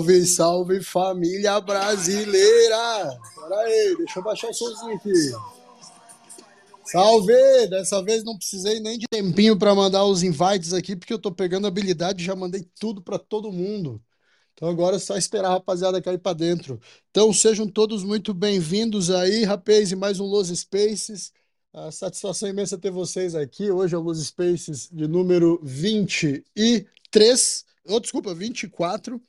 Salve, salve família brasileira! Pera aí, deixa eu baixar o somzinho aqui. Salve! Dessa vez não precisei nem de tempinho para mandar os invites aqui, porque eu tô pegando habilidade e já mandei tudo para todo mundo. Então agora é só esperar a rapaziada cair para dentro. Então sejam todos muito bem-vindos aí, rapaz, e mais um Los Spaces. A satisfação imensa ter vocês aqui. Hoje é o Los Spaces de número 23, ou oh, desculpa, 24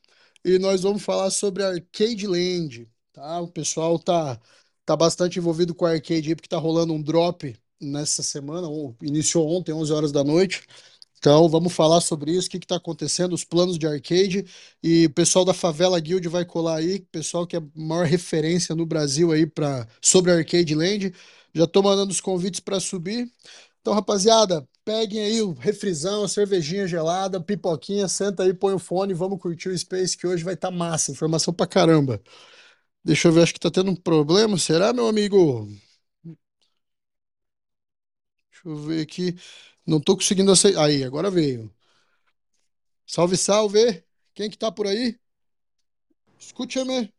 e nós vamos falar sobre Arcade Land, tá? O pessoal tá, tá bastante envolvido com a Arcade aí, porque tá rolando um drop nessa semana, iniciou ontem, 11 horas da noite. Então, vamos falar sobre isso, o que está acontecendo, os planos de arcade. E o pessoal da Favela Guild vai colar aí, pessoal que é a maior referência no Brasil aí pra, sobre Arcade Land. Já estou mandando os convites para subir. Então, rapaziada, peguem aí o refrisão, a cervejinha gelada, pipoquinha, senta aí, põe o fone, vamos curtir o Space que hoje vai estar tá massa, informação pra caramba. Deixa eu ver, acho que tá tendo um problema, será, meu amigo? Deixa eu ver aqui. Não tô conseguindo aceitar. Aí, agora veio. Salve, salve! Quem que tá por aí? Escute-me.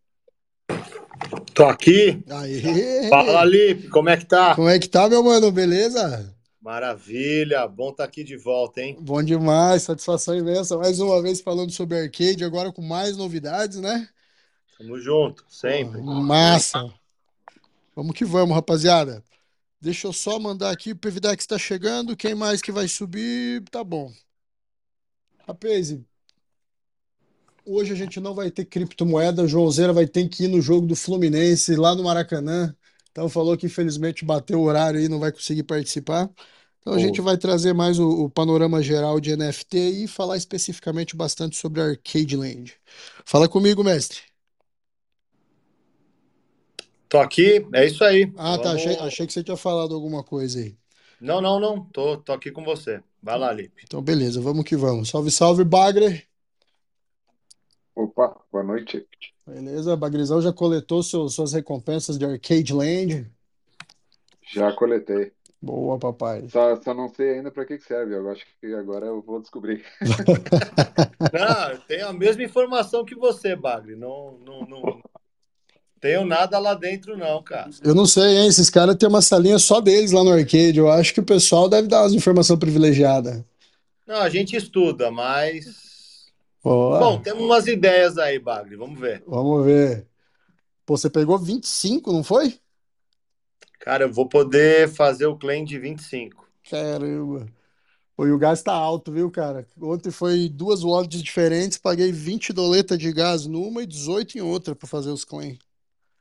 Tô aqui. Aê! Fala, Lipe, como é que tá? Como é que tá, meu mano? Beleza? Maravilha, bom estar tá aqui de volta, hein? Bom demais, satisfação imensa. Mais uma vez falando sobre arcade, agora com mais novidades, né? Tamo junto, sempre. massa. Vamos que vamos, rapaziada. Deixa eu só mandar aqui, o PVDEX está chegando. Quem mais que vai subir? Tá bom. Rapaz, hoje a gente não vai ter criptomoeda. O Joãozeira vai ter que ir no jogo do Fluminense lá no Maracanã. Então falou que infelizmente bateu o horário e não vai conseguir participar. Então a gente vai trazer mais o, o, panorama geral de NFT e falar especificamente bastante sobre Arcade Land. Fala comigo, mestre. Tô aqui, é isso aí. Ah, tá, Vamos... Achei, achei, que você tinha falado alguma coisa aí. Não, não, não. Tô, tô aqui com você. Vai lá, Lipe. Então, beleza, vamos que vamos. Salve, salve, Bagre. Opa, boa noite. Beleza, Bagrizão já coletou seu, suas recompensas de Arcade Land? Já coletei. Boa, papai. Só, só não sei ainda para que serve. Eu acho que agora eu vou descobrir. não, tenho a mesma informação que você, Bagre. Não, não, não tenho nada lá dentro, não, cara. Eu não sei, hein? Esses caras têm uma salinha só deles lá no arcade. Eu acho que o pessoal deve dar umas informações privilegiadas. Não, a gente estuda, mas Boa. Bom, temos umas ideias aí, Bagre. Vamos ver. Vamos ver. Pô, você pegou 25, não foi? Cara, eu vou poder fazer o claim de 25. Caramba. Pô, e o gás tá alto, viu, cara? Ontem foi duas wallets diferentes, paguei 20 doletas de gás numa e 18 em outra para fazer os claims.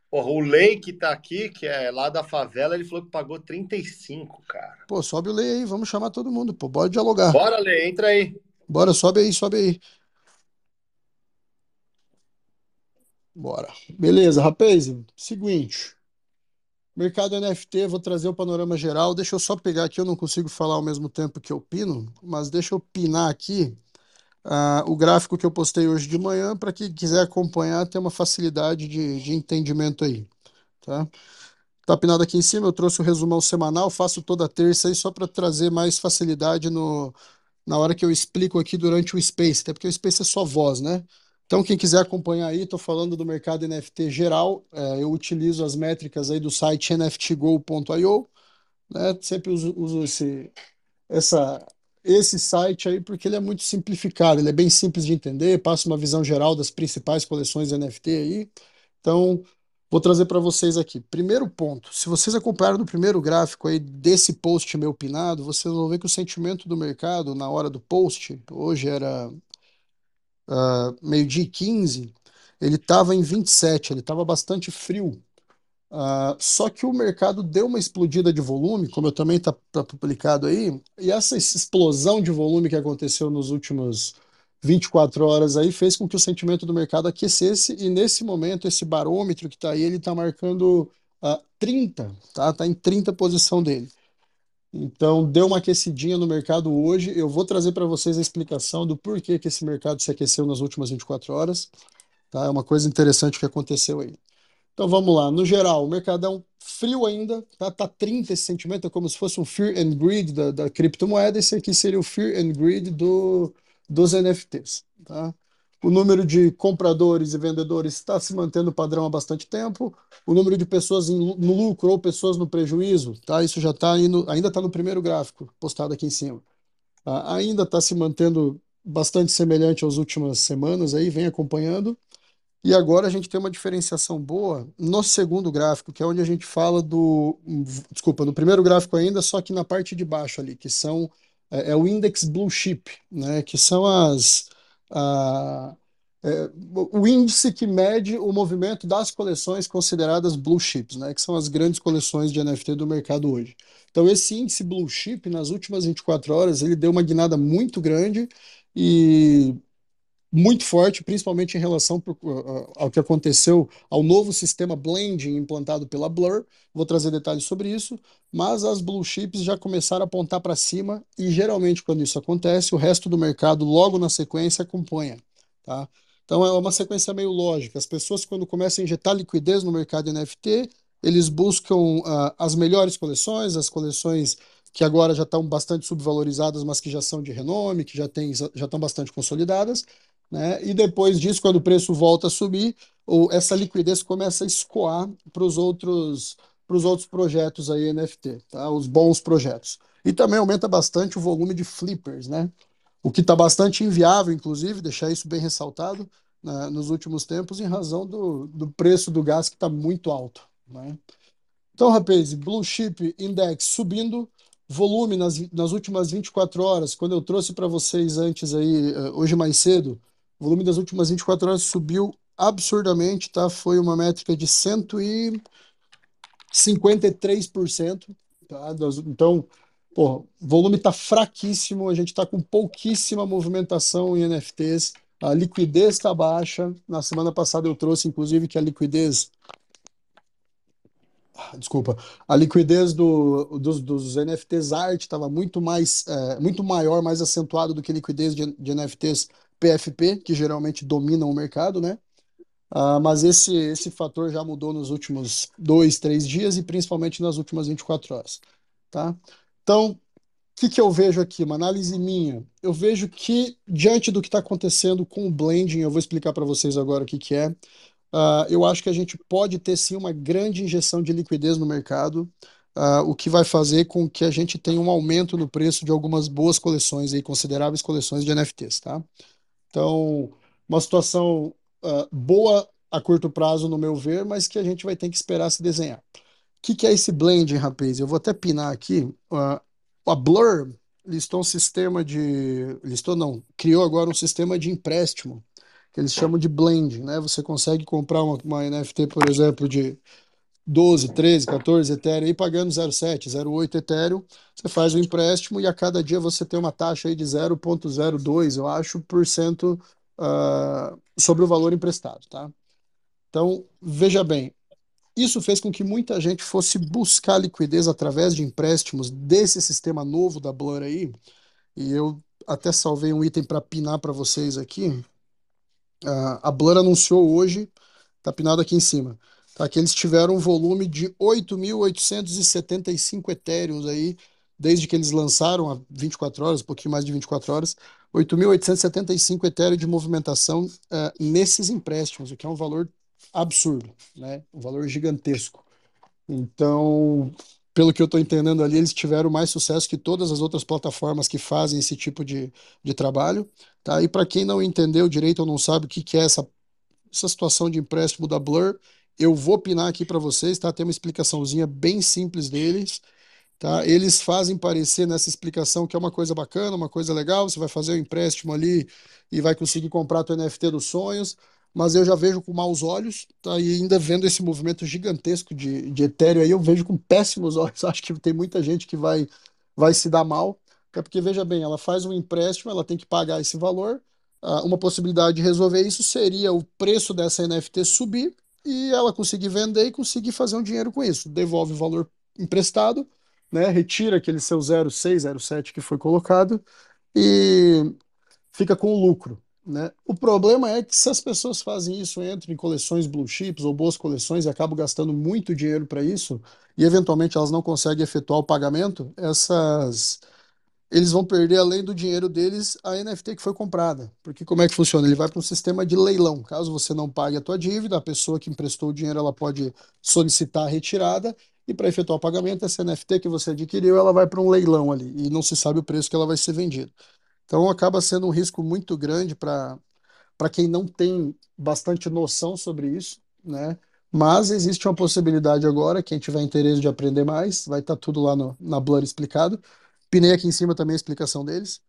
Porra, o Lei que tá aqui, que é lá da favela, ele falou que pagou 35, cara. Pô, sobe o Lei aí, vamos chamar todo mundo, pô. Bora dialogar. Bora, Lei, entra aí. Bora, sobe aí, sobe aí. Bora. Beleza, rapaz. Seguinte. Mercado NFT, vou trazer o panorama geral. Deixa eu só pegar aqui, eu não consigo falar ao mesmo tempo que eu pino, mas deixa eu pinar aqui uh, o gráfico que eu postei hoje de manhã para quem quiser acompanhar ter uma facilidade de, de entendimento aí. Tá? Tá pinado aqui em cima, eu trouxe o resumão semanal, faço toda terça aí só para trazer mais facilidade no, na hora que eu explico aqui durante o Space, até porque o Space é só voz, né? Então, quem quiser acompanhar aí, estou falando do mercado NFT geral. É, eu utilizo as métricas aí do site nftgo.io. Né? Sempre uso, uso esse, essa, esse site aí porque ele é muito simplificado, ele é bem simples de entender, passa uma visão geral das principais coleções NFT aí. Então, vou trazer para vocês aqui. Primeiro ponto, se vocês acompanharam no primeiro gráfico aí desse post meu pinado, vocês vão ver que o sentimento do mercado na hora do post, hoje era uh, meio-dia e 15, ele estava em 27, ele estava bastante frio. Uh, só que o mercado deu uma explodida de volume, como eu também está tá publicado aí, e essa explosão de volume que aconteceu nos últimos 24 horas aí fez com que o sentimento do mercado aquecesse, e nesse momento, esse barômetro que está aí, ele está marcando uh, 30, tá? Está em 30 posição dele. Então, deu uma aquecidinha no mercado hoje. Eu vou trazer para vocês a explicação do porquê que esse mercado se aqueceu nas últimas 24 horas. Tá? É uma coisa interessante que aconteceu aí. Então, vamos lá. No geral, o mercadão frio ainda, tá, tá 30 esse sentimento, é como se fosse um fear and greed da, da criptomoeda. Esse aqui seria o fear and greed do, dos NFTs. Tá? O número de compradores e vendedores está se mantendo padrão há bastante tempo. O número de pessoas no lucro ou pessoas no prejuízo, tá? Isso já está ainda está no primeiro gráfico postado aqui em cima. Uh, ainda está se mantendo bastante semelhante às últimas semanas aí, vem acompanhando. E agora a gente tem uma diferenciação boa no segundo gráfico, que é onde a gente fala do. Desculpa, no primeiro gráfico ainda, só que na parte de baixo ali, que são. É, é o Index Blue Chip, né? Que são as. É, o índice que mede o movimento das coleções consideradas blue chips, né, que são as grandes coleções de NFT do mercado hoje. Então, esse índice blue chip, nas últimas 24 horas, ele deu uma guinada muito grande e muito forte, principalmente em relação pro, ao que aconteceu ao novo sistema blending implantado pela Blur. Vou trazer detalhes sobre isso, mas as blue chips já começaram a apontar para cima e geralmente quando isso acontece, o resto do mercado logo na sequência acompanha, tá? Então é uma sequência meio lógica. As pessoas quando começam a injetar liquidez no mercado NFT, eles buscam uh, as melhores coleções, as coleções que agora já estão bastante subvalorizadas, mas que já são de renome, que já, tem, já estão bastante consolidadas, né? E depois disso, quando o preço volta a subir, essa liquidez começa a escoar para os outros para os outros projetos aí NFT, tá? Os bons projetos. E também aumenta bastante o volume de flippers, né? O que está bastante inviável, inclusive, deixar isso bem ressaltado né, nos últimos tempos, em razão do, do preço do gás que está muito alto. Né? Então, rapaz, Blue Chip Index subindo, volume nas, nas últimas 24 horas, quando eu trouxe para vocês antes aí, eh, hoje mais cedo, o volume das últimas 24 horas subiu absurdamente, tá? Foi uma métrica de 153%, tá? Então, pô, o volume está fraquíssimo, a gente está com pouquíssima movimentação em NFTs, a liquidez está baixa. Na semana passada eu trouxe, inclusive, que a liquidez desculpa, a liquidez do, dos, dos NFTs arte estava muito mais, é, muito maior, mais acentuado do que a liquidez de, de NFTs PFP, que geralmente dominam o mercado, né? Uh, mas esse, esse fator já mudou nos últimos dois, três dias e principalmente nas últimas 24 horas, tá? Então, o que, que eu vejo aqui? Uma análise minha. Eu vejo que, diante do que está acontecendo com o blending, eu vou explicar para vocês agora o que, que é. Uh, eu acho que a gente pode ter sim uma grande injeção de liquidez no mercado, uh, o que vai fazer com que a gente tenha um aumento no preço de algumas boas coleções, aí, consideráveis coleções de NFTs, tá? Então, uma situação uh, boa a curto prazo, no meu ver, mas que a gente vai ter que esperar se desenhar. O que, que é esse blending, rapaz? Eu vou até pinar aqui. a Blur listou um sistema de. Listou não, criou agora um sistema de empréstimo que eles chamam de blend, né? Você consegue comprar uma, uma NFT, por exemplo, de 12, 13, 14 Ethereum e pagando 0,7, 0,8 Ethereum, você faz o empréstimo e a cada dia você tem uma taxa aí de 0,02, eu acho, por cento uh, sobre o valor emprestado, tá? Então, veja bem, isso fez com que muita gente fosse buscar liquidez através de empréstimos desse sistema novo da Blur aí, e eu até salvei um item para pinar para vocês aqui, Uh, a Blur anunciou hoje, tá pinado aqui em cima, tá? que eles tiveram um volume de 8.875 etéreos aí, desde que eles lançaram há 24 horas, um pouquinho mais de 24 horas, 8.875 etéreos de movimentação uh, nesses empréstimos, o que é um valor absurdo, né? um valor gigantesco. Então, pelo que eu estou entendendo ali, eles tiveram mais sucesso que todas as outras plataformas que fazem esse tipo de, de trabalho. Tá? E para quem não entendeu direito ou não sabe o que, que é essa, essa situação de empréstimo da Blur, eu vou opinar aqui para vocês, tá? Tem uma explicaçãozinha bem simples deles. Tá? Eles fazem parecer nessa explicação que é uma coisa bacana, uma coisa legal, você vai fazer o um empréstimo ali e vai conseguir comprar o NFT dos sonhos, mas eu já vejo com maus olhos, tá? E ainda vendo esse movimento gigantesco de, de Ethereum aí, eu vejo com péssimos olhos. Acho que tem muita gente que vai, vai se dar mal. É porque, veja bem, ela faz um empréstimo, ela tem que pagar esse valor. Uh, uma possibilidade de resolver isso seria o preço dessa NFT subir e ela conseguir vender e conseguir fazer um dinheiro com isso. Devolve o valor emprestado, né? retira aquele seu 0,6, 0,7 que foi colocado e fica com o lucro. Né? O problema é que se as pessoas fazem isso, entram em coleções blue chips ou boas coleções e acabam gastando muito dinheiro para isso, e eventualmente elas não conseguem efetuar o pagamento, essas, eles vão perder, além do dinheiro deles, a NFT que foi comprada. Porque como é que funciona? Ele vai para um sistema de leilão. Caso você não pague a tua dívida, a pessoa que emprestou o dinheiro ela pode solicitar a retirada e para efetuar o pagamento, essa NFT que você adquiriu, ela vai para um leilão ali e não se sabe o preço que ela vai ser vendida. Então acaba sendo um risco muito grande para para quem não tem bastante noção sobre isso, né? Mas existe uma possibilidade agora, quem tiver interesse de aprender mais, vai estar tá tudo lá no, na Blur explicado. Pinei aqui em cima também a explicação deles.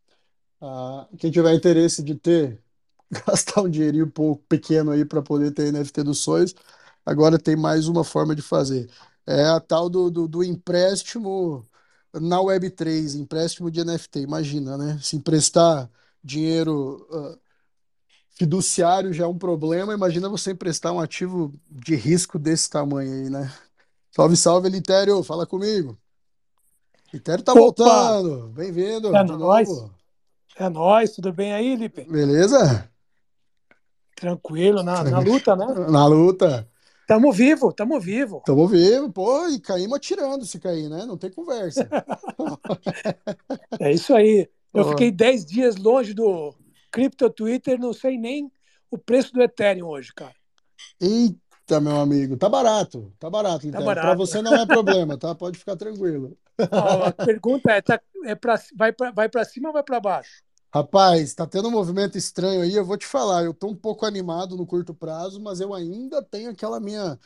Ah, quem tiver interesse de ter, gastar um dinheirinho pouco pequeno aí para poder ter NFT dos sonhos, agora tem mais uma forma de fazer. É a tal do, do, do empréstimo na Web3, empréstimo de NFT. Imagina, né? Se emprestar dinheiro uh, fiduciário já é um problema, imagina você emprestar um ativo de risco desse tamanho aí, né? Salve, salve, Litério, fala comigo. Litério tá Opa! voltando. Bem-vindo É nóis. novo. É nóis, tudo bem aí, Lipe? Beleza? Tranquilo, na, na luta, né? Na luta. Tamo vivo, tamo vivo. Tamo vivo, pô, e caímos atirando se cair, né? Não tem conversa. É isso aí. Eu fiquei 10 dias longe do Crypto Twitter, não sei nem o preço do Ethereum hoje, cara. Eita, meu amigo, tá barato, tá barato. Pra barato. você não é problema, tá? Pode ficar tranquilo. Ó, a pergunta é, tá, é pra, vai para vai pra cima ou vai para baixo? Rapaz, tá tendo um movimento estranho aí, eu vou te falar, eu tô um pouco animado no curto prazo, mas eu ainda tenho aquela minha,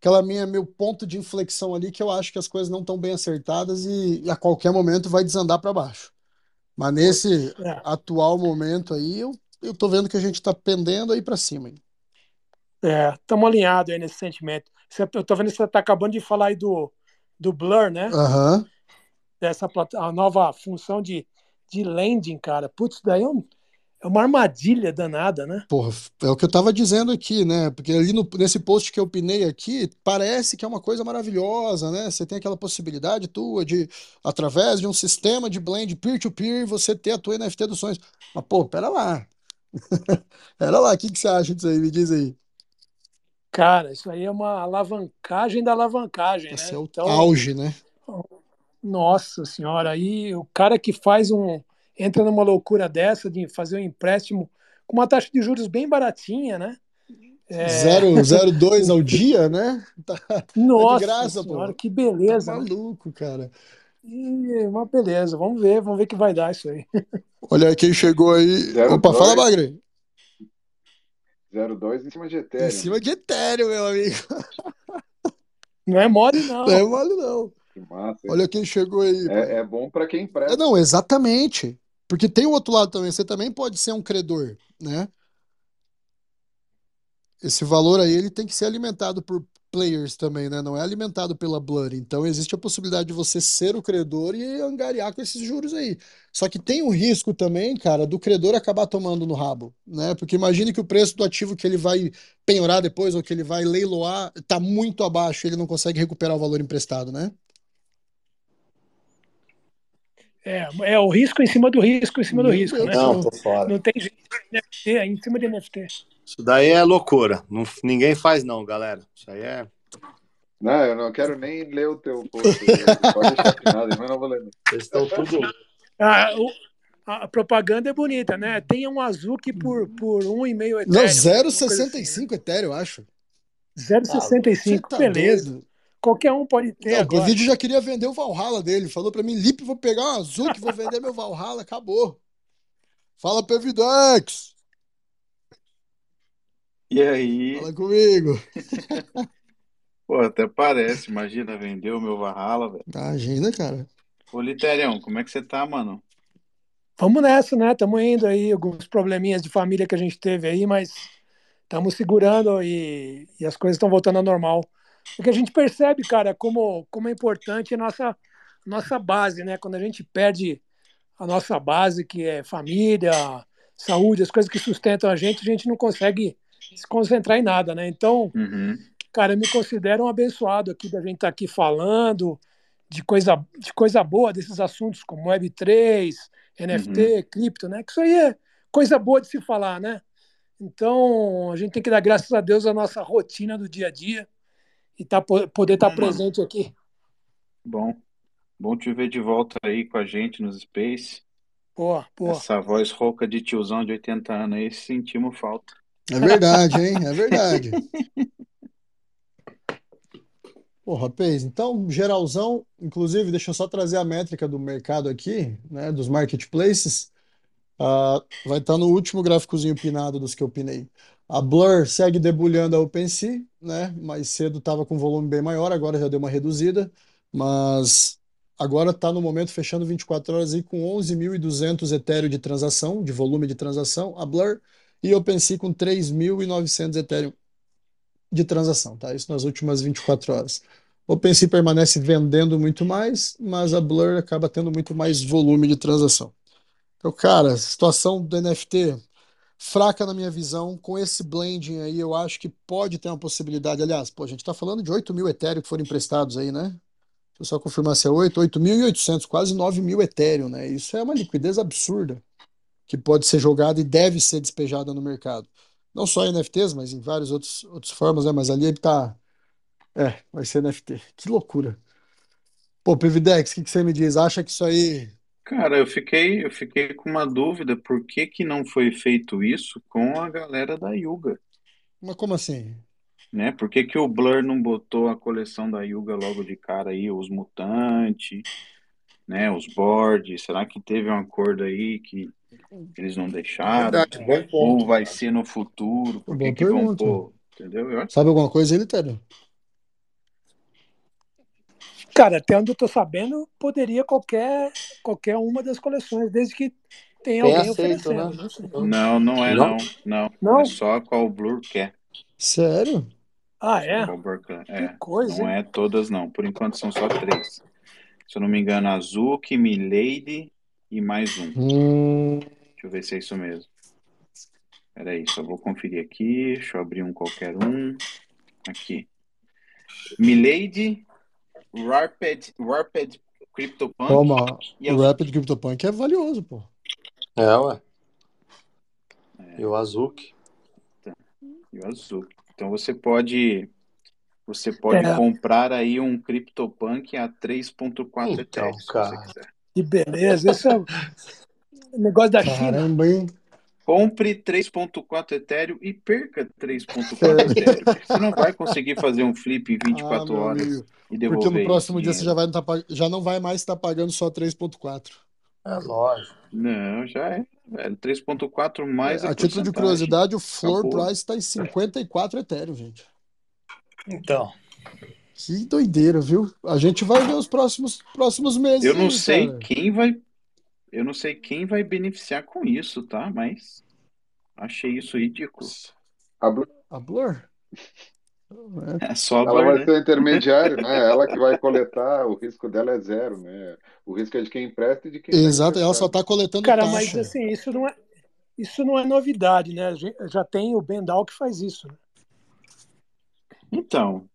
aquela minha, meu ponto de inflexão ali que eu acho que as coisas não estão bem acertadas e, a qualquer momento vai desandar para baixo. Mas nesse É, atual momento aí, eu, eu tô vendo que a gente tá pendendo aí para cima. hein? é, tamo alinhados aí nesse sentimento. Eu tô vendo que você tá acabando de falar aí do, do Blur, né? Aham. Dessa a nova função de, de lending, cara. Putz, daí é, um- é uma armadilha danada, né? Porra, é o que eu tava dizendo aqui, né? Porque ali no- nesse post que eu pinei aqui, parece que é uma coisa maravilhosa, né? Você tem aquela possibilidade tua de, através de um sistema de blend peer-to-peer, você ter a tua NFT dos sonhos. Mas, pô, pera lá. Pera lá, o que que você acha disso aí? Me diz aí. Cara, isso aí é uma alavancagem da alavancagem, Esse né? é o Então, auge, né? Nossa senhora, aí o cara que faz um. entra numa loucura dessa de fazer um empréstimo com uma taxa de juros bem baratinha, né? É, 0,02 ao dia, né? Tá, tá de nossa graça, senhora, pô. que Tá beleza, né? maluco, cara. E uma beleza, vamos ver, vamos ver que vai dar isso aí. Olha quem chegou aí. Zero Opa, fala, dois. Bagre. 0,2 em cima de Em Ethereum. cima de Ethereum, meu amigo. Não é mole, não. Não é mole, não. Que massa. Olha quem chegou aí. É, é bom para quem É, empresta. não, exatamente. Porque tem o outro lado também. Você também pode ser um credor, né? Esse valor aí ele tem que ser alimentado por players também, né? Não é alimentado pela Blur. Então existe a possibilidade de você ser o credor e angariar com esses juros aí. Só que tem o risco também, cara, do credor acabar tomando no rabo, né? Porque imagine que o preço do ativo que ele vai penhorar depois ou que ele vai leiloar tá muito abaixo, ele não consegue recuperar o valor emprestado, né? É, é o risco em cima do risco em cima do risco, né? Não, tô fora. Não tem jeito. NFT, é em cima de NFT. Isso daí é loucura. Não- ninguém faz, não, galera. Isso aí é. Não, eu não quero nem ler o teu post. Pode deixar assinado, mas não vou ler. Eles estão tudo. Ah, o- a propaganda é bonita, né? Tem um azul que por, por 1,5 Ethereum. Não, alguma coisa assim, 0,65 Ethereum, eu acho. né? 0,65, Você tá beleza. doido? Qualquer um pode ter Não, o agora. vídeo já queria vender o Valhalla dele. Falou pra mim, Lipe, vou pegar um azul que vou vender meu Valhalla. Acabou. Fala pro Evidex. E aí, Fala comigo. pô, até parece, imagina, vendeu o meu Valhalla, velho. Imagina, cara. Ô, Literião, como é que você tá, mano? Vamos nessa, né? Estamos indo aí, alguns probleminhas de família que a gente teve aí, mas estamos segurando e, e as coisas estão voltando ao normal. Porque a gente percebe, cara, como, como é importante a nossa, nossa base, né? Quando a gente perde a nossa base, que é família, saúde, as coisas que sustentam a gente, a gente não consegue se concentrar em nada, né? Então, Uhum. cara, eu me considero um abençoado aqui da gente estar aqui falando de coisa, de coisa boa desses assuntos como Web3, NFT, cripto, né? Que isso aí é coisa boa de se falar, né? Então, a gente tem que dar graças a Deus à nossa rotina do dia a dia e tá, poder estar mano. presente aqui. Bom. Bom te ver de volta aí com a gente nos Space. Pô, pô. Essa voz rouca de tiozão de 80 anos aí, sentimos falta. É verdade, hein? É verdade. Pô, rapaz, então, geralzão, inclusive, deixa eu só trazer a métrica do mercado aqui, né, dos marketplaces. Ah, vai estar no último gráficozinho pinado dos que eu pinei. A Blur segue debulhando a OpenSea, né? Mais cedo estava com volume bem maior, agora já deu uma reduzida, mas agora está no momento fechando 24 horas aí com 11.200 Ethereum de transação, de volume de transação, a Blur, e OpenSea com 3.900 Ethereum de transação, tá? Isso nas últimas 24 horas. OpenSea permanece vendendo muito mais, mas a Blur acaba tendo muito mais volume de transação. Então, cara, situação do NFT fraca na minha visão. Com esse blending aí, eu acho que pode ter uma possibilidade. Aliás, pô, a gente está falando de 8 mil Ethereum que foram emprestados aí, né? Deixa eu só confirmar se é 8, 8.800, quase 9 mil Ethereum, né? Isso é uma liquidez absurda que pode ser jogada e deve ser despejada no mercado. Não só em NFTs, mas em várias outros, outras formas, né? Mas ali ele tá. É, vai ser NFT. Que loucura. Pô, Pividex, o que, que você me diz? Acha que isso aí Cara, eu fiquei, eu fiquei com uma dúvida, por que que não foi feito isso com a galera da Yuga, Mas como assim? né? Por que que o Blur não botou a coleção da Yuga logo de cara aí, os mutantes, né, os boards? Será que teve um acordo aí que eles não deixaram? Verdade, bom Ou ponto. vai ser no futuro? Por que Boa que vão pergunta. pôr? Entendeu? Eu acho Sabe alguma coisa aí, Litério? Cara, até onde eu tô sabendo, poderia qualquer, qualquer uma das coleções, desde que tenha Tem alguém aceito, oferecendo. né? Não sei. Não, não é Não? não, não. Não? É só qual o Blur quer. Sério? Ah, é? quer. Que É, coisa, não hein? é todas não. Por enquanto são só três. Se eu não me engano, Azuki, Milady e mais um. Hum, Deixa eu ver se é isso mesmo. Peraí, só vou conferir aqui. Deixa eu abrir um qualquer um. Aqui. Milady, Warped, Warped CryptoPunk toma, e o Azuki. Rapid CryptoPunk é valioso, pô. É, ué. É, E o Azuki. e o Azuki. Então você pode você pode É, comprar aí um CryptoPunk a 3.4 Então, Ethereum, se você cara. quiser. que beleza. Esse é o negócio da China. Caramba, hein? Compre 3.4 Ethereum e perca 3.4 Ethereum. porque Você não vai conseguir fazer um flip em Ah, 24 meu horas amigo. e Porque no devolver próximo dia você já, vai tá pag- já não vai mais estar pagando só 3.4. É lógico. Não, já é, velho. 3.4 mais É, a a título de curiosidade, o floor Acabou. price está em 54 Ethereum, gente. Então. Que doideira, viu? A gente vai ver os próximos, próximos meses Eu não aí, sei cara. quem vai, eu não sei quem vai beneficiar com isso, tá? Mas achei isso ridículo. A Blur, A Blur? É, só a ela Blur, vai né? ser intermediário, né? Ela que vai coletar, o risco dela é zero, né? O risco é de quem empresta e de quem exato, ela só está coletando Cara, mas taxa. assim, isso não é, isso não é novidade, né? A gente- Já tem o Bendal que faz isso. né? Então,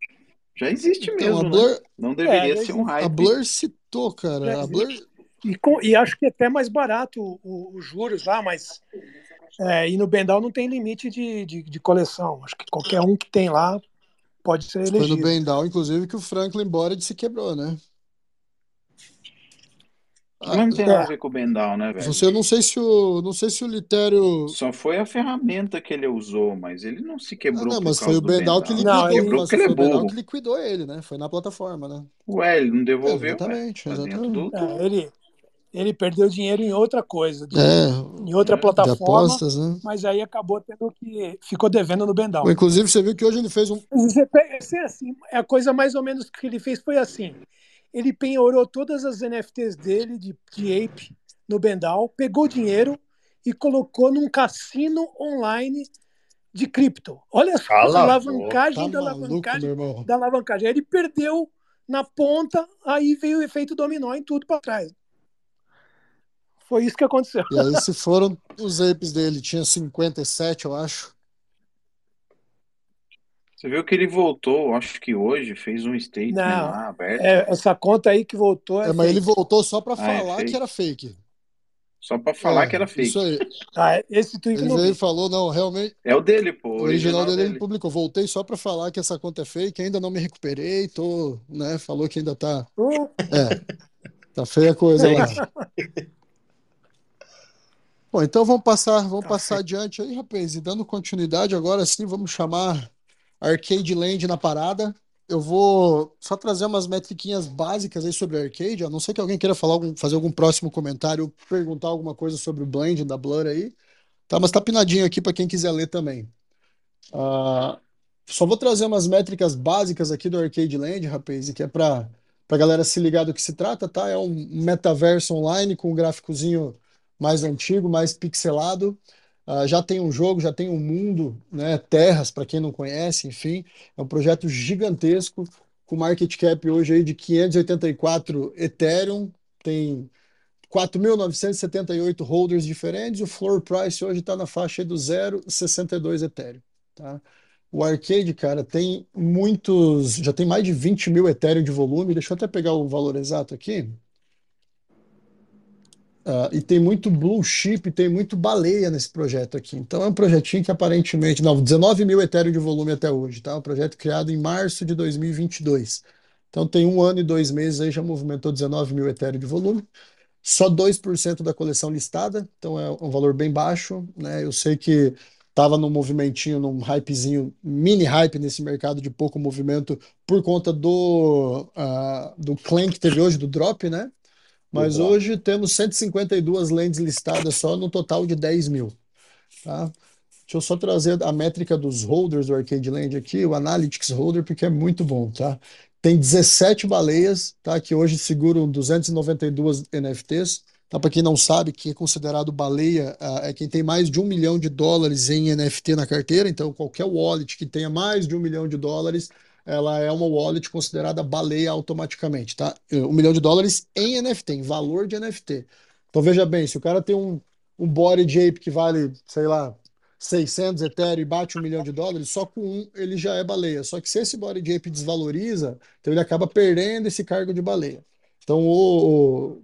já existe Então, a mesmo, né? Blur, Não deveria É, ser um existe. a hype. Blur citou, Já cara. A Blur, existe. E, com- e acho que é até mais barato os juros lá, mas é, e no Bendal não tem limite de, de, de coleção. Acho que qualquer um que tem lá pode ser foi no. Bendal, inclusive, que o Franklin Bored se quebrou, né? Mas não tem nada a É, ver com o Bendal, né, velho? Você eu não sei se o não sei se o Litério. Só foi a ferramenta que ele usou, mas ele não se Ah, quebrou não, por mas foi causa o Bendal que Bendal. não, Ele liquidou, ele, quebrou mas porque ele foi é o Bendal burro. que liquidou ele, né? Foi na plataforma, né? Ué, ele não devolveu. Exatamente, Tá exatamente. do, é, ele, ele perdeu dinheiro em outra coisa, de, É, em outra É. de plataforma, apostas, né? mas aí acabou tendo que. ficou devendo no Bendal. inclusive, você viu que hoje ele fez um. Você pega- assim, a coisa mais ou menos que ele fez foi assim: ele penhorou todas as NFTs dele de, de Ape no Bendal, pegou dinheiro e colocou num cassino online de cripto. Olha só a Cala a boca. alavancagem Tá da maluco, alavancagem da alavancagem. Aí ele perdeu na ponta, aí veio o efeito dominó em tudo para trás. Foi isso que aconteceu. E aí, se foram os apes dele, tinha 57, eu acho. Você viu que ele voltou, acho que hoje, fez um statement Não, lá, aberto. é, essa conta aí que voltou é É, mas ele voltou só pra Ah, é falar que era fake. Só pra falar É, que era isso fake. aí. Ah, esse tweet Ele não veio e falou, não, realmente, É o dele, pô, o original original dele ele dele. publicou. Voltei só pra falar que essa conta é fake, ainda não me recuperei, tô, né? Falou que ainda tá. Oh, É. Tá feia a coisa lá. Bom, então vamos passar, vamos passar adiante aí, rapaz. E dando continuidade agora sim, vamos chamar Arcade Land na parada. Eu vou só trazer umas metriquinhas básicas aí sobre Arcade, a não ser que alguém queira falar algum, fazer algum próximo comentário, perguntar alguma coisa sobre o blend da Blur aí. Tá, mas tá pinadinho aqui para quem quiser ler também. Uh, só vou trazer umas métricas básicas aqui do Arcade Land, rapaz, que é para a galera se ligar do que se trata, tá? É um metaverso online com um gráficozinho mais antigo, mais pixelado. Uh, já tem um jogo, já tem um mundo, né? Terras, para quem não conhece, enfim. É um projeto gigantesco, com market cap hoje aí de 584 Ethereum, tem 4.978 holders diferentes, o floor price hoje está na faixa do 0,62 Ethereum. Tá? O Arcade, cara, tem muitos. Já tem mais de 20 mil Ethereum de volume. Deixa eu até pegar o valor exato aqui. Uh, e tem muito blue chip, tem muito baleia nesse projeto aqui. Então é um projetinho que aparentemente. Não, 19 mil Ethereum de volume até hoje, tá? Um projeto criado em março de 2022. Então tem um ano e dois meses aí, já movimentou 19 mil Ethereum de volume. Só 2% da coleção listada, então é um valor bem baixo, né? Eu sei que estava num movimentinho, num hypezinho, mini hype nesse mercado de pouco movimento por conta do, uh, do claim que teve hoje, do drop, né? Mas Exato. hoje temos 152 lentes listadas só no total de 10 mil. Tá? Deixa eu só trazer a métrica dos holders do Arcade Land aqui, o Analytics Holder, porque é muito bom, tá? Tem 17 baleias, tá? Que hoje seguram 292 NFTs. Tá? Para quem não sabe, que é considerado baleia uh, é quem tem mais de um milhão de dólares em NFT na carteira. Então, qualquer wallet que tenha mais de um milhão de dólares ela é uma wallet considerada baleia automaticamente, tá? Um milhão de dólares em NFT, em valor de NFT. Então veja bem, se o cara tem um, um body de ape que vale, sei lá, 600 Ethereum e bate um milhão de dólares, só com um ele já é baleia. Só que se esse body de ape desvaloriza, então ele acaba perdendo esse cargo de baleia. Então o,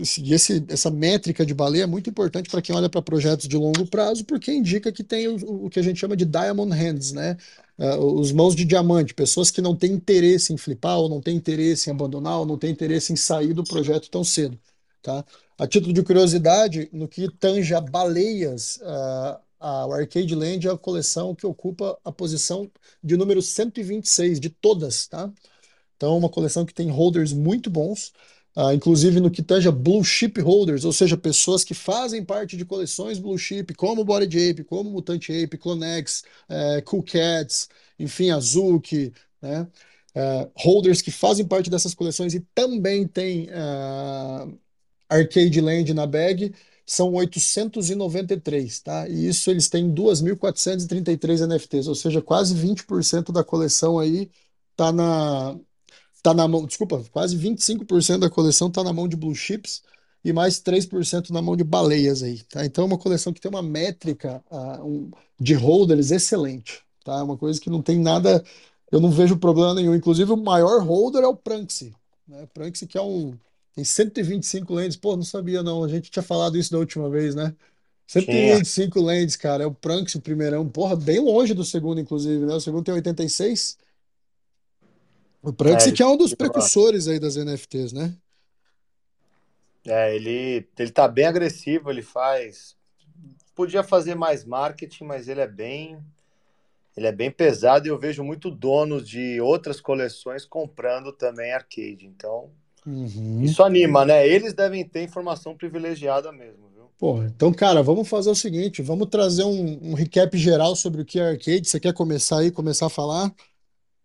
esse, essa métrica de baleia é muito importante para quem olha para projetos de longo prazo, porque indica que tem o, o que a gente chama de diamond hands, né? Uh, os mãos de diamante, pessoas que não têm interesse em flipar, ou não têm interesse em abandonar, ou não têm interesse em sair do projeto tão cedo. Tá? A título de curiosidade, no que tange a baleias, uh, a Arcade Land é a coleção que ocupa a posição de número 126 de todas. Tá? Então, uma coleção que tem holders muito bons. Uh, inclusive no que tange blue chip holders, ou seja, pessoas que fazem parte de coleções blue chip, como Body Ape, como Mutante Ape, Clonex, uh, Cool Cats, enfim, Azuki, né? Uh, holders que fazem parte dessas coleções e também tem uh, Arcade Land na bag, são 893, tá? E isso eles têm 2.433 NFTs, ou seja, quase 20% da coleção aí tá na, tá na mão, desculpa, quase 25% da coleção está na mão de blue chips e mais 3% na mão de baleias aí, tá? Então é uma coleção que tem uma métrica uh, um, de holders excelente, tá? É uma coisa que não tem nada, eu não vejo problema nenhum. Inclusive o maior holder é o Pranksy, né? Pranksy que é um tem 125 lentes, pô, não sabia não, a gente tinha falado isso da última vez, né? 125 lentes, cara, é o Pranksy o primeirão, porra, bem longe do segundo inclusive, né? O segundo tem 86 o Pranksy É, que é um dos ele, precursores aí das NFTs, né? é, ele, ele tá bem agressivo, ele faz. Podia fazer mais marketing, mas ele é bem, ele é bem pesado e eu vejo muito donos de outras coleções comprando também arcade. Então, Uhum. isso anima, né? Eles devem ter informação privilegiada mesmo, viu? Pô, então, cara, vamos fazer o seguinte, vamos trazer um, um recap geral sobre o que é arcade. Você quer começar aí, começar a falar?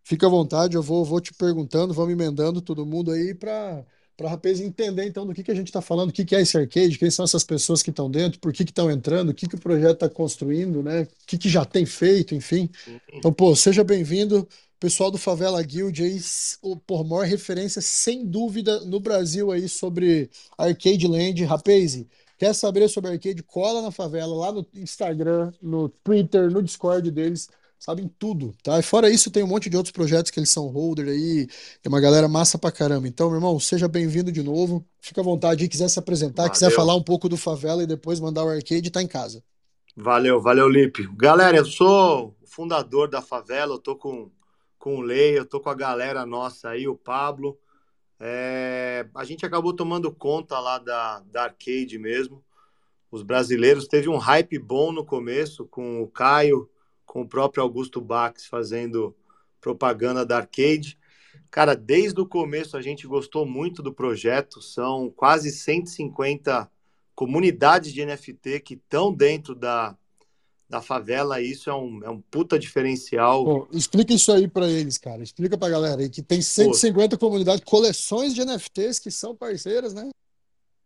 Fica à vontade, eu vou, vou te perguntando, vamos emendando todo mundo aí para para rapaz entender então do que, que a gente está falando, o que, que é esse arcade, quem são essas pessoas que estão dentro, por que que estão entrando, o que, que o projeto está construindo, né? O que, que já tem feito, enfim. Então, pô, seja bem-vindo, pessoal do Favela Guild aí, o por maior referência, sem dúvida, no Brasil aí sobre Arcade Land. Rapaz, quer saber sobre arcade? Cola na favela, lá no Instagram, no Twitter, no Discord deles sabem tudo, tá? E fora isso, tem um monte de outros projetos que eles são holder aí, tem uma galera massa pra caramba. Então, meu irmão, seja bem-vindo de novo. Fica à vontade aí, quiser se apresentar, quiser falar Valeu, um pouco do Favela e depois mandar o arcade, tá em casa. valeu, valeu, Lipe. Galera, eu sou o fundador da favela, eu tô com, com o Lei, eu tô com a galera nossa aí, o Pablo. É, a gente acabou tomando conta lá da, da arcade mesmo. Os brasileiros teve um hype bom no começo, com o Caio, com o próprio Augusto Bax fazendo propaganda da arcade. Cara, desde o começo a gente gostou muito do projeto. São quase 150 comunidades de NFT que estão dentro da, da favela. Isso é um, é um puta diferencial. Pô, explica isso aí para eles, cara. Explica pra galera aí que tem 150 Pô. comunidades, coleções de NFTs que são parceiras, né?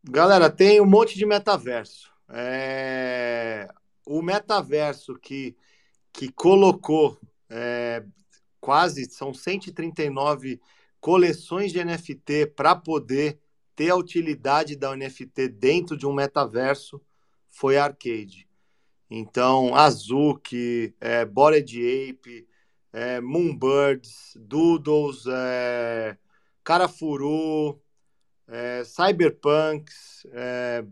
Galera, tem um monte de metaverso. É... O metaverso que, que colocou é, quase, são 139 coleções de NFT para poder ter a utilidade da NFT dentro de um metaverso foi a Arcade. Então, Azuki, é, Bored Ape, é, Moonbirds, Doodles, é, Carafuru, é, Cyberpunks, é,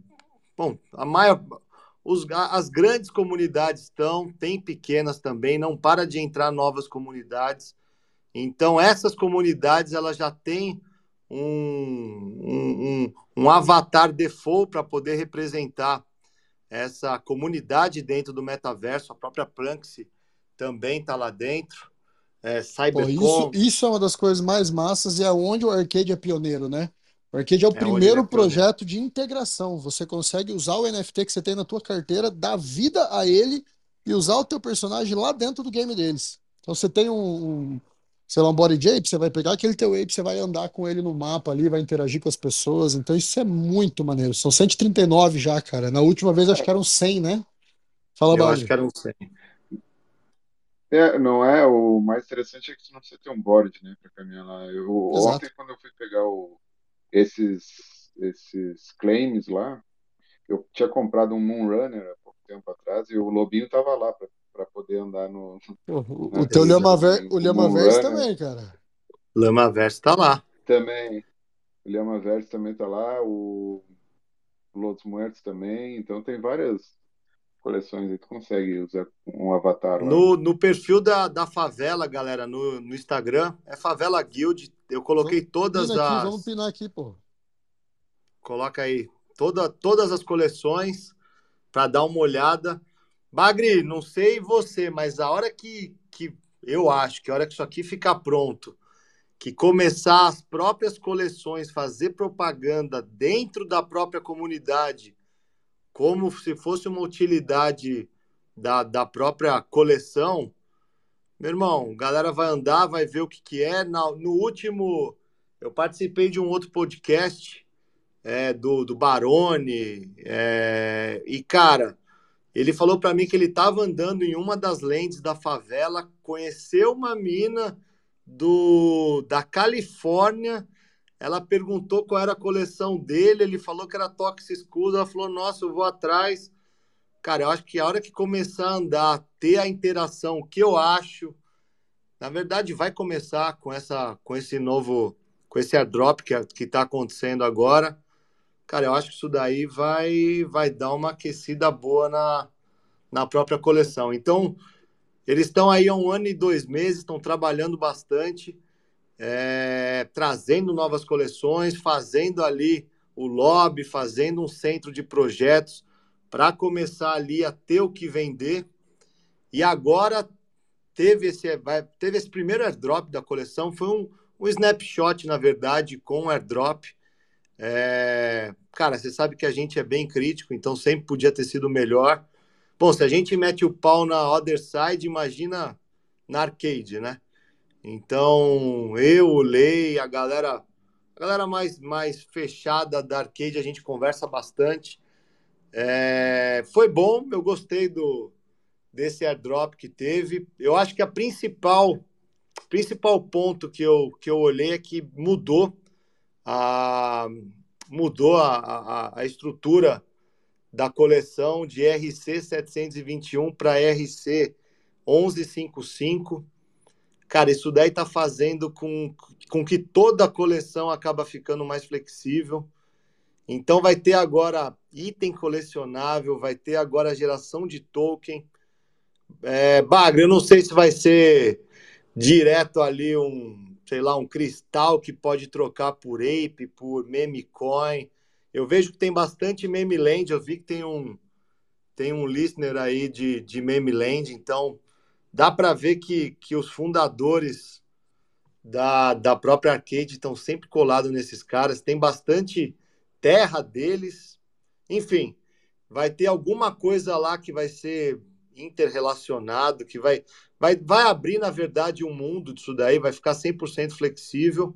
bom, a maior, os, as grandes comunidades estão, tem pequenas também, não para de entrar novas comunidades. Então, essas comunidades elas já têm um, um, um, um avatar default para poder representar essa comunidade dentro do metaverso, a própria Planxi também está lá dentro. É, Cybercom. isso, isso é uma das coisas mais massas e é onde o arcade é pioneiro, né? O arcade é o é primeiro é projeto de integração. Você consegue usar o NFT que você tem na tua carteira, dar vida a ele e usar o teu personagem lá dentro do game deles. Então você tem um, um sei lá, um body ape, você vai pegar aquele teu ape, você vai andar com ele no mapa ali, vai interagir com as pessoas. Então isso é muito maneiro. São 139 já, cara. Na última vez acho que eram 100, né? Fala, Eu acho que eram 100. É, não é? O mais interessante é que você não precisa ter um board, né, para caminhar lá. Eu, ontem, quando eu fui pegar o, esses, esses claims lá, eu tinha comprado um Moonrunner há pouco tempo atrás e o Lobinho tava lá para para poder andar no. o, o teu Lama, Ver, o Lama Verso também, cara. Lama Verso tá lá. Também. O Lama Verso também tá lá. O Lodos Muertos também. Então tem várias coleções aí. Tu consegue usar um avatar. No, no perfil da, da favela, galera, no, no Instagram, é Favela Guild. Eu coloquei vamos todas aqui, as. Vamos pinar aqui, pô. Coloca aí. Toda, todas as coleções para dar uma olhada. Bagri, não sei você, mas a hora que, que eu acho que a hora que isso aqui ficar pronto, que começar as próprias coleções, fazer propaganda dentro da própria comunidade, como se fosse uma utilidade da, da própria coleção, meu irmão, galera vai andar, vai ver o que, que é. No, no último, eu participei de um outro podcast é, do, do Barone, é, e, cara, ele falou para mim que ele estava andando em uma das lentes da favela, conheceu uma mina do da Califórnia. Ela perguntou qual era a coleção dele, ele falou que era Tox Escudo. Ela falou: Nossa, eu vou atrás. Cara, eu acho que a hora que começar a andar, ter a interação, o que eu acho, na verdade, vai começar com essa, com esse novo, com esse airdrop que que está acontecendo agora. Cara, eu acho que isso daí vai, vai dar uma aquecida boa na, na própria coleção. Então, eles estão aí há um ano e dois meses, estão trabalhando bastante, é, trazendo novas coleções, fazendo ali o lobby, fazendo um centro de projetos para começar ali a ter o que vender. E agora teve esse, teve esse primeiro airdrop da coleção, foi um, um snapshot, na verdade, com airdrop. É, cara, você sabe que a gente é bem crítico, então sempre podia ter sido melhor. Bom, se a gente mete o pau na Other Side, imagina na arcade, né? Então, eu, o Lei, a galera, a galera mais, mais fechada da arcade, a gente conversa bastante. É, foi bom, eu gostei do desse airdrop que teve. Eu acho que a principal principal ponto que eu, que eu olhei é que mudou a, mudou a, a, a estrutura da coleção de RC 721 para RC 1155. Cara, isso daí está fazendo com, com que toda a coleção acaba ficando mais flexível. Então vai ter agora item colecionável, vai ter agora geração de token. É, Bagre, eu não sei se vai ser direto ali um sei lá, um cristal que pode trocar por Ape, por meme coin. Eu vejo que tem bastante meme land. Eu vi que tem um tem um listener aí de, de meme land, então dá para ver que, que os fundadores da, da própria arcade estão sempre colados nesses caras. Tem bastante terra deles. Enfim, vai ter alguma coisa lá que vai ser interrelacionado, que vai, vai, vai abrir, na verdade, um mundo disso daí, vai ficar 100% flexível.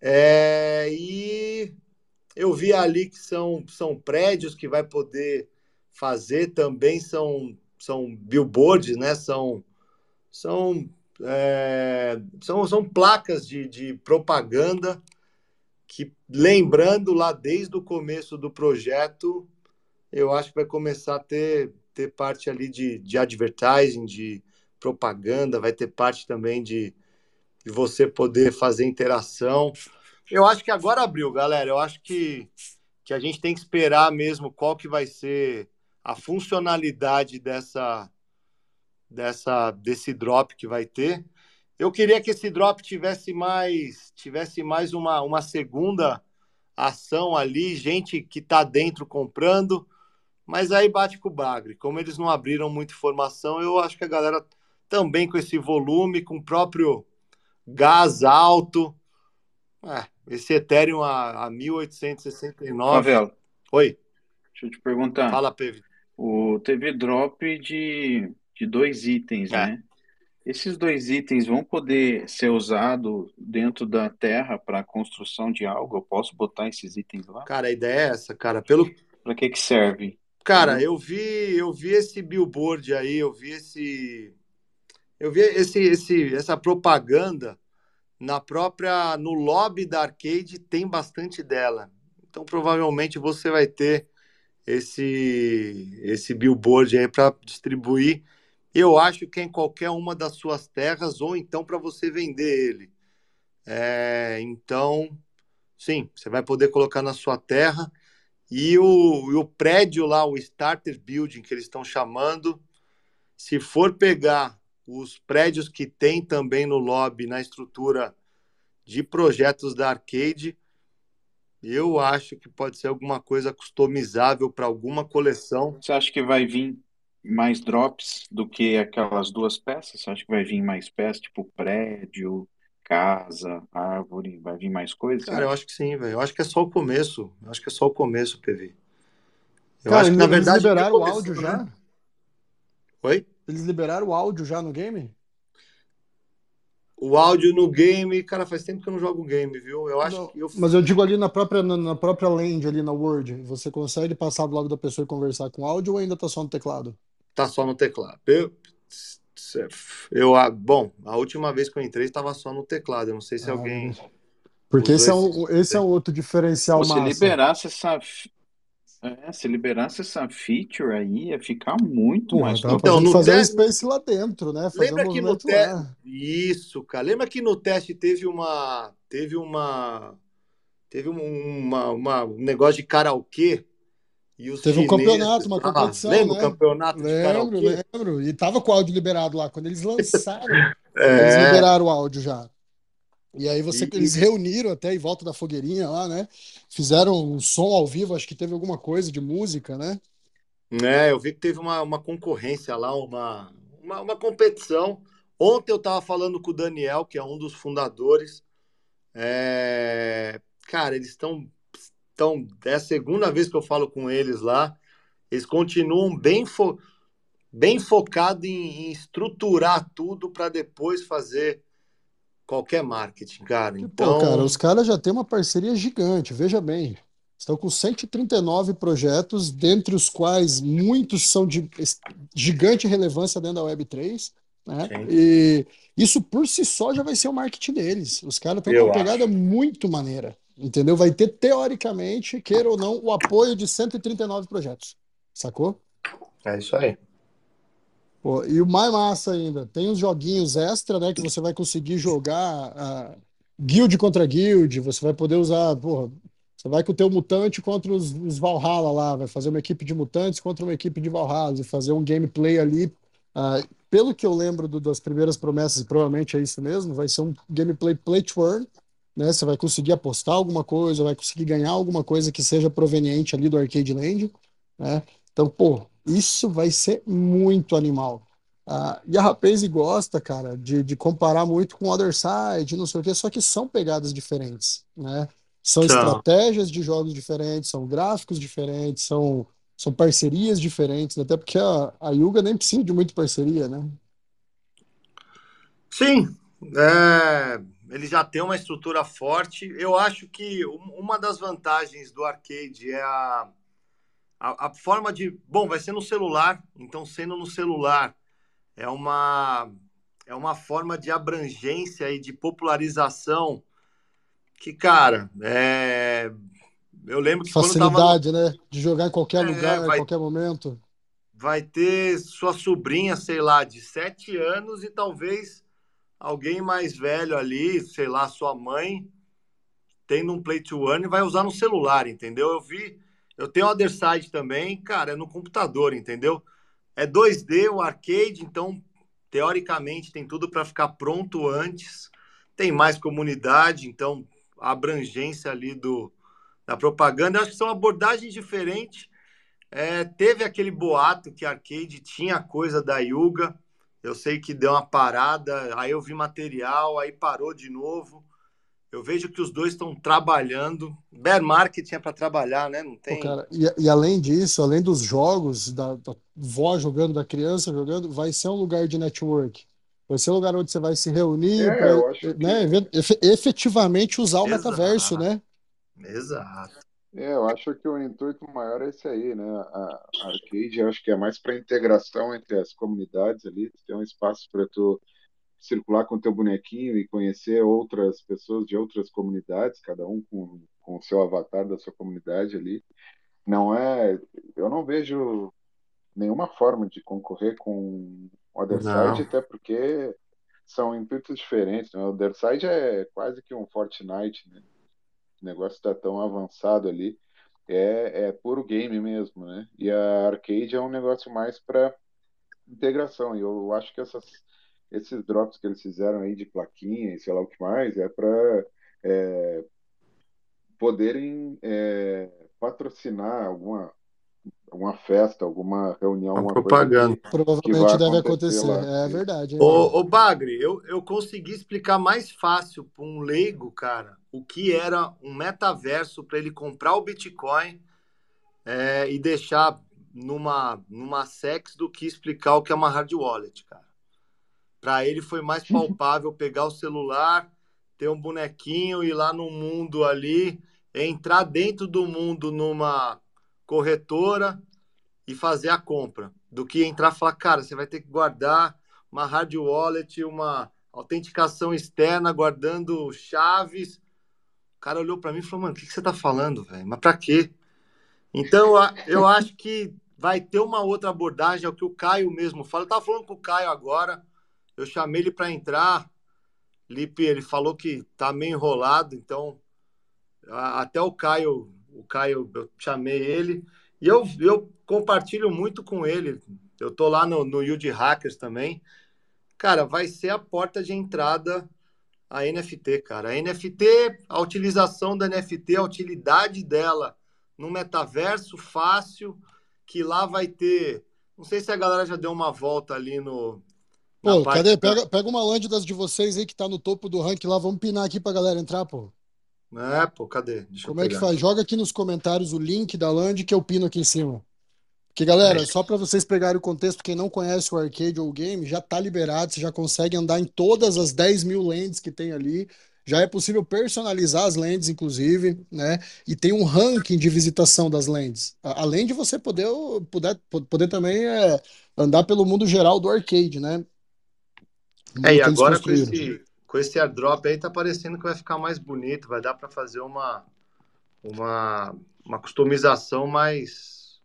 É, e eu vi ali que são, são prédios que vai poder fazer também, são, são billboards, né? São, são, é, são, são placas de, de propaganda que, lembrando lá desde o começo do projeto, eu acho que vai começar a ter, ter parte ali de, de advertising, de propaganda, vai ter parte também de, de você poder fazer interação. Eu acho que agora abriu, galera. Eu acho que, que a gente tem que esperar mesmo qual que vai ser a funcionalidade dessa, dessa desse drop que vai ter. Eu queria que esse drop tivesse mais tivesse mais uma, uma segunda ação ali, gente que está dentro comprando, mas aí bate com o bagre. Como eles não abriram muita informação, eu acho que a galera também com esse volume, com o próprio gás alto, é, esse Ethereum a, a 1869. Pavel. Oi. Deixa eu te perguntar. Fala, PV. O teve drop de, de dois itens, é. né? Esses dois itens vão poder ser usados dentro da terra para construção de algo? Eu posso botar esses itens lá? Cara, a ideia é essa, cara. Pelo para que que serve? Cara, eu vi, eu vi esse billboard aí, eu vi esse eu vi esse, esse essa propaganda na própria no lobby da arcade tem bastante dela. Então provavelmente você vai ter esse esse billboard aí para distribuir. Eu acho que é em qualquer uma das suas terras ou então para você vender ele. É, então, sim, você vai poder colocar na sua terra e o, e o prédio lá, o starter building que eles estão chamando, se for pegar os prédios que tem também no lobby, na estrutura de projetos da arcade, eu acho que pode ser alguma coisa customizável para alguma coleção. Você acha que vai vir mais drops do que aquelas duas peças? Você acha que vai vir mais peças, tipo prédio, casa, árvore? Vai vir mais coisas? Cara, eu acho que sim, velho. Eu acho que é só o começo. Eu acho que é só o começo, PV. Eu Cara, acho que, na verdade, eles liberaram o áudio né? já? Oi? Eles liberaram o áudio já no game? O áudio no game, cara, faz tempo que eu não jogo game, viu? Eu acho não, que eu... Mas eu digo ali na própria, na, na, própria land, ali na Word, você consegue passar do lado da pessoa e conversar com áudio ou ainda tá só no teclado? Tá só no teclado. Eu, eu, ah, bom, a última vez que eu entrei estava só no teclado. Eu não sei se ah, alguém. Porque esse é, um, esse é outro diferencial Se liberasse essa é, se liberasse essa feature aí, ia ficar muito Pô, mais top. Então, fazer teste... space lá dentro, né? Fazer Lembra um que no teste. Isso, cara. Lembra que no teste teve uma. Teve uma. Teve uma, uma, um negócio de karaokê. E os Teve um campeonato, uma competição. Ah, lembra né? o campeonato lembro, de karaokê? Lembro, E tava com o áudio liberado lá. Quando eles lançaram, é... eles liberaram o áudio já. E aí você, e, eles reuniram até em volta da fogueirinha lá, né? Fizeram um som ao vivo, acho que teve alguma coisa de música, né? É, eu vi que teve uma, uma concorrência lá, uma, uma, uma competição. Ontem eu estava falando com o Daniel, que é um dos fundadores. É... Cara, eles estão. Tão... É a segunda vez que eu falo com eles lá. Eles continuam bem, fo... bem focados em, em estruturar tudo para depois fazer qualquer marketing, cara. Então, Pô, cara, os caras já têm uma parceria gigante, veja bem. Estão com 139 projetos, dentre os quais muitos são de gigante relevância dentro da Web3. Né? E isso por si só já vai ser o marketing deles. Os caras estão com uma pegada muito maneira. Entendeu? Vai ter, teoricamente, queira ou não, o apoio de 139 projetos. Sacou? É isso aí. Pô, e o mais massa ainda, tem os joguinhos extra, né, que você vai conseguir jogar uh, guild contra guild, você vai poder usar, porra, você vai com o teu mutante contra os, os Valhalla lá, vai fazer uma equipe de mutantes contra uma equipe de Valhalla, e fazer um gameplay ali Uh, pelo que eu lembro do, das primeiras promessas, provavelmente é isso mesmo, vai ser um gameplay play to earn, né? Você vai conseguir apostar alguma coisa, vai conseguir ganhar alguma coisa que seja proveniente ali do Arcade Land, né? Então, pô, isso vai ser muito animal. Uh, e a Rapaze gosta, cara, de, de comparar muito com o Other Side, não sei o quê, só que são pegadas diferentes, né? São estratégias de jogos diferentes, são gráficos diferentes, são são parcerias diferentes, até porque a, a Yuga nem precisa de muita parceria, né? Sim, é, ele já tem uma estrutura forte. Eu acho que uma das vantagens do arcade é a, a, a, forma de. Bom, vai ser no celular, então sendo no celular é uma, é uma forma de abrangência e de popularização que, cara, é, eu lembro que Facilidade, tava... né? De jogar em qualquer é, lugar, vai... em qualquer momento. Vai ter sua sobrinha, sei lá, de sete anos e talvez alguém mais velho ali, sei lá, sua mãe, tendo um Play to One e vai usar no celular, entendeu? Eu vi, eu tenho o Other Side também, cara, é no computador, entendeu? É 2D o arcade, então teoricamente tem tudo para ficar pronto antes. Tem mais comunidade, então a abrangência ali do, da propaganda. Eu acho que são abordagens diferentes. É, teve aquele boato que arcade tinha coisa da Yuga. Eu sei que deu uma parada, aí eu vi material, aí parou de novo. Eu vejo que os dois estão trabalhando. Bear Market tinha para trabalhar, né? Não tem. Pô, cara, e, e, além disso, além dos jogos, da, da vó jogando, da criança jogando, vai ser um lugar de network. Vai ser um lugar onde você vai se reunir, é, pra, né, que... efetivamente usar o Exato. metaverso, né? Exato. É, eu acho que o intuito maior é esse aí, né? A arcade, eu acho que é mais para integração entre as comunidades ali, ter um espaço para tu circular com teu bonequinho e conhecer outras pessoas de outras comunidades, cada um com, com o seu avatar da sua comunidade ali. Não é, eu não vejo nenhuma forma de concorrer com o Other Side, até porque são intuitos diferentes. Né? O Other Side é quase que um Fortnite, né? o negócio está tão avançado ali, é, é puro game mesmo, né? E a arcade é um negócio mais para integração. E eu acho que essas, esses drops que eles fizeram aí de plaquinha e sei lá o que mais é para é, poderem é, patrocinar alguma alguma festa, alguma reunião, alguma propaganda. Que, Provavelmente que deve acontecer. Lá. É verdade. Ô, ô, Bagre, eu, eu consegui explicar mais fácil para um leigo, cara, o que era um metaverso para ele comprar o Bitcoin é, e deixar numa, numa sex do que explicar o que é uma hard wallet, cara. Para ele foi mais palpável pegar o celular, ter um bonequinho, ir lá no mundo ali, entrar dentro do mundo numa corretora e fazer a compra, do que entrar e falar, cara, você vai ter que guardar uma hard wallet, uma autenticação externa, guardando chaves. O cara olhou para mim e falou, mano, o que, que você tá falando, velho? Mas para quê? Então, eu acho que vai ter uma outra abordagem, é o que o Caio mesmo fala. Eu tava falando com o Caio agora, eu chamei ele para entrar. Lipe, ele falou que tá meio enrolado, então até o Caio o Caio, eu chamei ele, e eu, eu compartilho muito com ele. Eu tô lá no, no Yield Hackers também. Cara, vai ser a porta de entrada a NFT, cara. A NFT, a utilização da NFT, a utilidade dela no metaverso fácil, que lá vai ter. Não sei se a galera já deu uma volta ali no. Pô, cadê? Pega, pega uma land das de vocês aí que tá no topo do ranking lá. Vamos pinar aqui pra galera entrar, pô. É, pô, cadê? Deixa Como é que faz? Joga aqui nos comentários o link da land que eu pino aqui em cima. Porque, galera, é. só para vocês pegarem o contexto, quem não conhece o arcade ou o game, já tá liberado, você já consegue andar em todas as 10 mil lands que tem ali. Já é possível personalizar as lands, inclusive, né? E tem um ranking de visitação das lands. Além de você poder, poder, poder também é, andar pelo mundo geral do arcade, né? É, e agora com esse, com esse airdrop aí tá parecendo que vai ficar mais bonito, vai dar para fazer uma, uma, uma customização mais.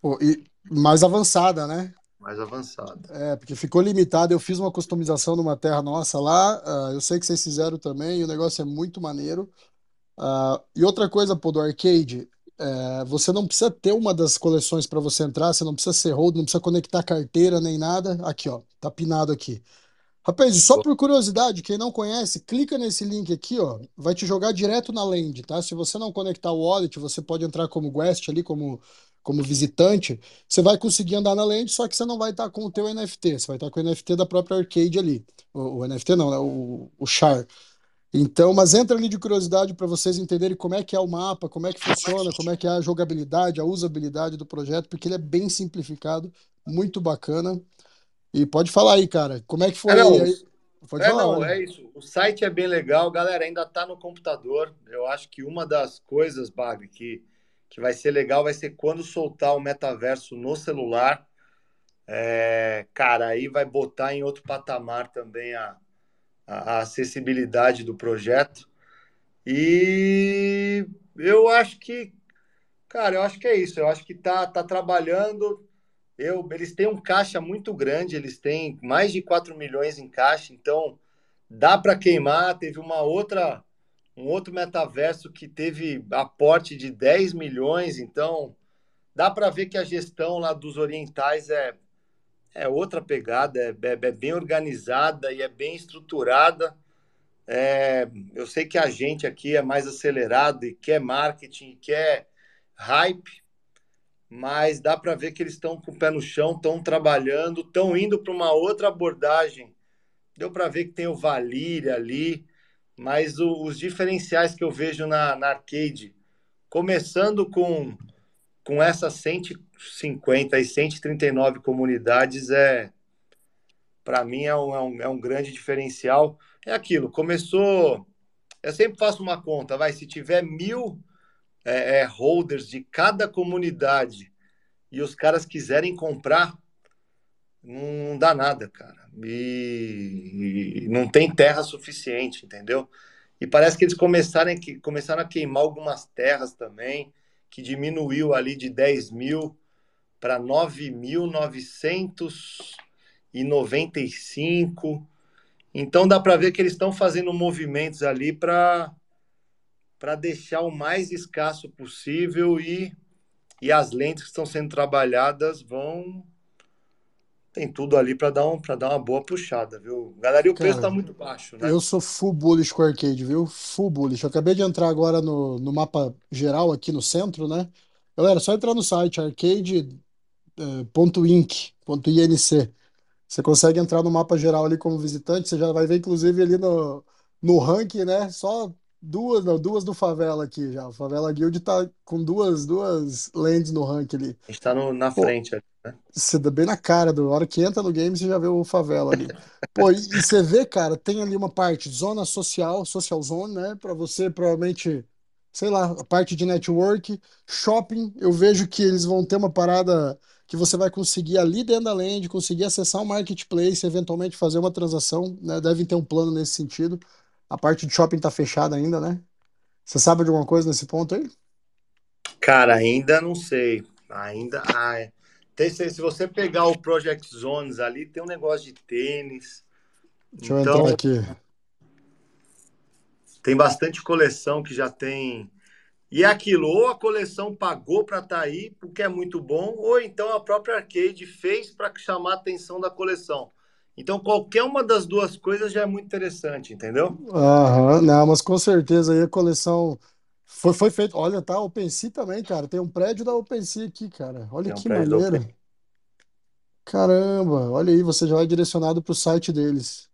Pô, e mais avançada, né? Mais avançada. É, porque ficou limitado. Eu fiz uma customização numa terra nossa lá. Uh, eu sei que vocês fizeram também, e o negócio é muito maneiro. Uh, e outra coisa, pô, do arcade, é, você não precisa ter uma das coleções para você entrar, você não precisa ser hold, não precisa conectar carteira nem nada. Aqui, ó, tá pinado aqui. Rapaz, só por curiosidade, quem não conhece, clica nesse link aqui, ó, vai te jogar direto na land, tá? Se você não conectar o wallet, você pode entrar como guest ali, como, como visitante, você vai conseguir andar na land, só que você não vai estar com o teu NFT, você vai estar com o NFT da própria arcade ali. O, o NFT não, né? O, o char. Então, mas entra ali de curiosidade para vocês entenderem como é que é o mapa, como é que funciona, como é que é a jogabilidade, a usabilidade do projeto, porque ele é bem simplificado, muito bacana. E pode falar aí, cara, como é que foi? É, não, aí? Pode é, falar, não, é isso. O site é bem legal, galera, ainda está no computador. Eu acho que uma das coisas, Bag, que, que vai ser legal vai ser quando soltar o metaverso no celular. É, cara, aí vai botar em outro patamar também a, a, a acessibilidade do projeto. E eu acho que, cara, eu acho que é isso. Eu acho que tá, tá trabalhando eu, eles têm um caixa muito grande, eles têm mais de 4 milhões em caixa, então dá para queimar. Teve uma outra, um outro metaverso que teve aporte de 10 milhões, então dá para ver que a gestão lá dos orientais é, é outra pegada, é, é, é bem organizada e é bem estruturada. É, eu sei que a gente aqui é mais acelerado e quer marketing, quer hype, mas dá para ver que eles estão com o pé no chão, estão trabalhando, estão indo para uma outra abordagem. Deu para ver que tem o Valíria ali, mas o, os diferenciais que eu vejo na, na arcade, começando com, com essas 150 e 139 comunidades, é para mim é um, é, um, é um grande diferencial. É aquilo, começou. Eu sempre faço uma conta, vai, se tiver mil é, é, holders de cada comunidade e os caras quiserem comprar, não dá nada, cara. E, e, não tem terra suficiente, entendeu? E parece que eles começaram, começaram a queimar algumas terras também, que diminuiu ali de 10 mil para 9.995. Então dá para ver que eles estão fazendo movimentos ali para para deixar o mais escasso possível e, e as lentes que estão sendo trabalhadas vão tem tudo ali para dar um dar uma boa puxada, viu? Galera, e o Cara, preço está muito baixo, né? Eu sou full bullish com arcade, viu? Full bullish. Eu acabei de entrar agora no, no mapa geral aqui no centro, né? Galera, só entrar no site arcade.inc.inc. Eh, você consegue entrar no mapa geral ali como visitante, você já vai ver inclusive ali no no ranking, né? Só duas, não, duas do Favela aqui já. O Favela Guild tá com duas, duas lands no rank ali. A gente tá no, na Pô, frente ali, né? Você dá bem na cara, do hora que entra no game, você já vê o Favela ali. Pô, e, e você vê, cara, tem ali uma parte, zona social, social zone, né? Pra você provavelmente, sei lá, a parte de network, shopping, eu vejo que eles vão ter uma parada que você vai conseguir ali dentro da land, conseguir acessar o um marketplace, eventualmente fazer uma transação, né? Devem ter um plano nesse sentido. A parte de shopping tá fechada ainda, né? Você sabe de alguma coisa nesse ponto aí? Cara, ainda não sei. Ainda. Ah, tem, se você pegar o Project Zones ali, tem um negócio de tênis. Deixa então, eu entrar aqui. Tem bastante coleção que já tem. E é aquilo, ou a coleção pagou para estar tá aí, porque é muito bom, ou então a própria arcade fez para chamar a atenção da coleção. Então, qualquer uma das duas coisas já é muito interessante, entendeu? Aham, não, mas com certeza aí a coleção foi, foi feita. Olha, tá, OpenSea também, cara. Tem um prédio da OpenSea aqui, cara. Olha Tem um que prédio maneiro. Caramba, olha aí, você já vai direcionado para o site deles.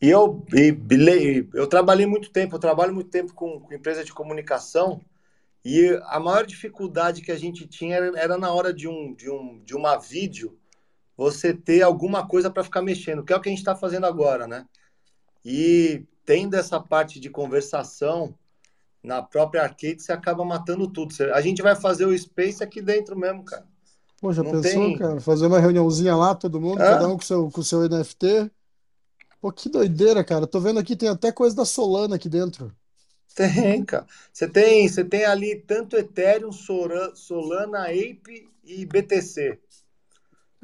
E eu, e, eu trabalhei muito tempo, eu trabalho muito tempo com, com empresa de comunicação e a maior dificuldade que a gente tinha era, era na hora de, um, de, um, de uma vídeo você ter alguma coisa para ficar mexendo, que é o que a gente está fazendo agora, né? E tendo essa parte de conversação na própria arcade, você acaba matando tudo. A gente vai fazer o Space aqui dentro mesmo, cara. Pô, já Não pensou, tem... cara? Fazer uma reuniãozinha lá, todo mundo, é? cada um com seu, com seu NFT. Pô, que doideira, cara. Tô vendo aqui, tem até coisa da Solana aqui dentro. Tem, cara. Você tem, você tem ali tanto Ethereum, Solana, Ape e BTC.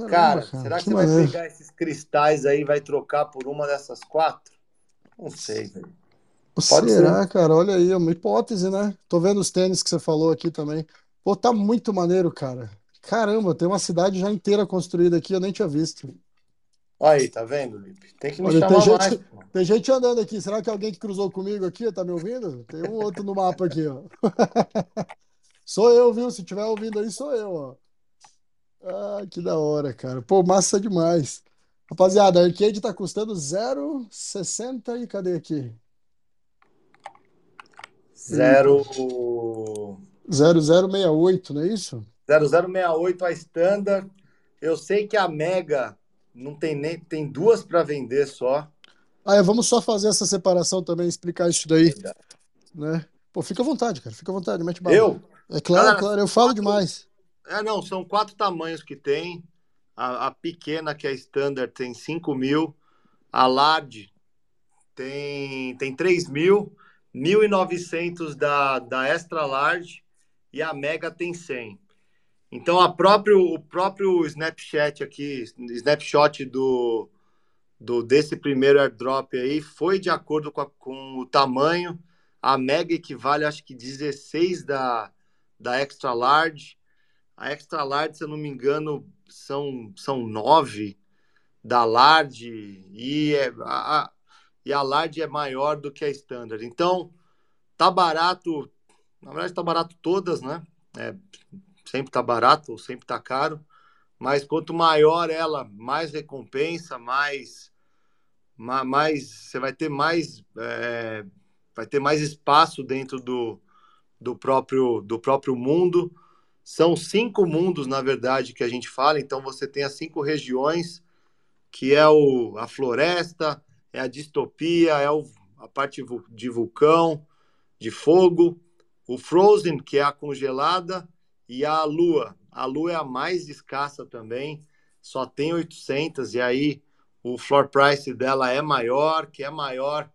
Caramba, cara, cara, será que, que você maneiro. vai pegar esses cristais aí e vai trocar por uma dessas quatro? Não sei, velho. Pode Será, ser. cara? Olha aí, é uma hipótese, né? Tô vendo os tênis que você falou aqui também. Pô, tá muito maneiro, cara. Caramba, tem uma cidade já inteira construída aqui, eu nem tinha visto. Aí, tá vendo, Lipe? Tem que me Olha, tem chamar mais, gente, tem gente andando aqui. Será que alguém que cruzou comigo aqui tá me ouvindo? Tem um outro no mapa aqui, ó. Sou eu, viu? Se tiver ouvindo aí, sou eu, ó. Ah, que da hora, cara. Pô, massa demais. Rapaziada, a Arcade tá custando 0,60 e cadê aqui? Zero... 0068, não é isso? 0068 a Standard. Eu sei que a Mega não tem nem tem duas para vender só. Ah, é, vamos só fazer essa separação também, explicar isso daí, né? Pô, fica à vontade, cara. Fica à vontade, mete bala. Eu? É claro, Galera, claro, eu falo demais. É, não, são quatro tamanhos que tem. A, a pequena, que é Standard, tem 5 mil. A Large tem, tem 3 mil. 1.900 da, da Extra Large. E a Mega tem 100. Então, a próprio, o próprio Snapchat aqui, snapshot do, do desse primeiro airdrop aí, foi de acordo com, a- com o tamanho. A Mega equivale, acho que 16 da, da Extra Large. A Extra Large, se eu não me engano, são, são nove da Large e, é, a, e a Large é maior do que a Standard. Então, tá barato. Na verdade, tá barato todas, né? É, sempre tá barato ou sempre tá caro. Mas quanto maior ela, mais recompensa, mais, ma- mais você vai ter mais, é, vai ter mais espaço dentro do, do próprio do próprio mundo. São cinco mundos, na verdade, que a gente fala. Então você tem as cinco regiões, que é o, a floresta, é a distopia, é o, a parte de vulcão, de fogo, o Frozen, que é a congelada, e a Lua. A Lua é a mais escassa também, só tem 800, e aí o floor price dela é maior, que é maior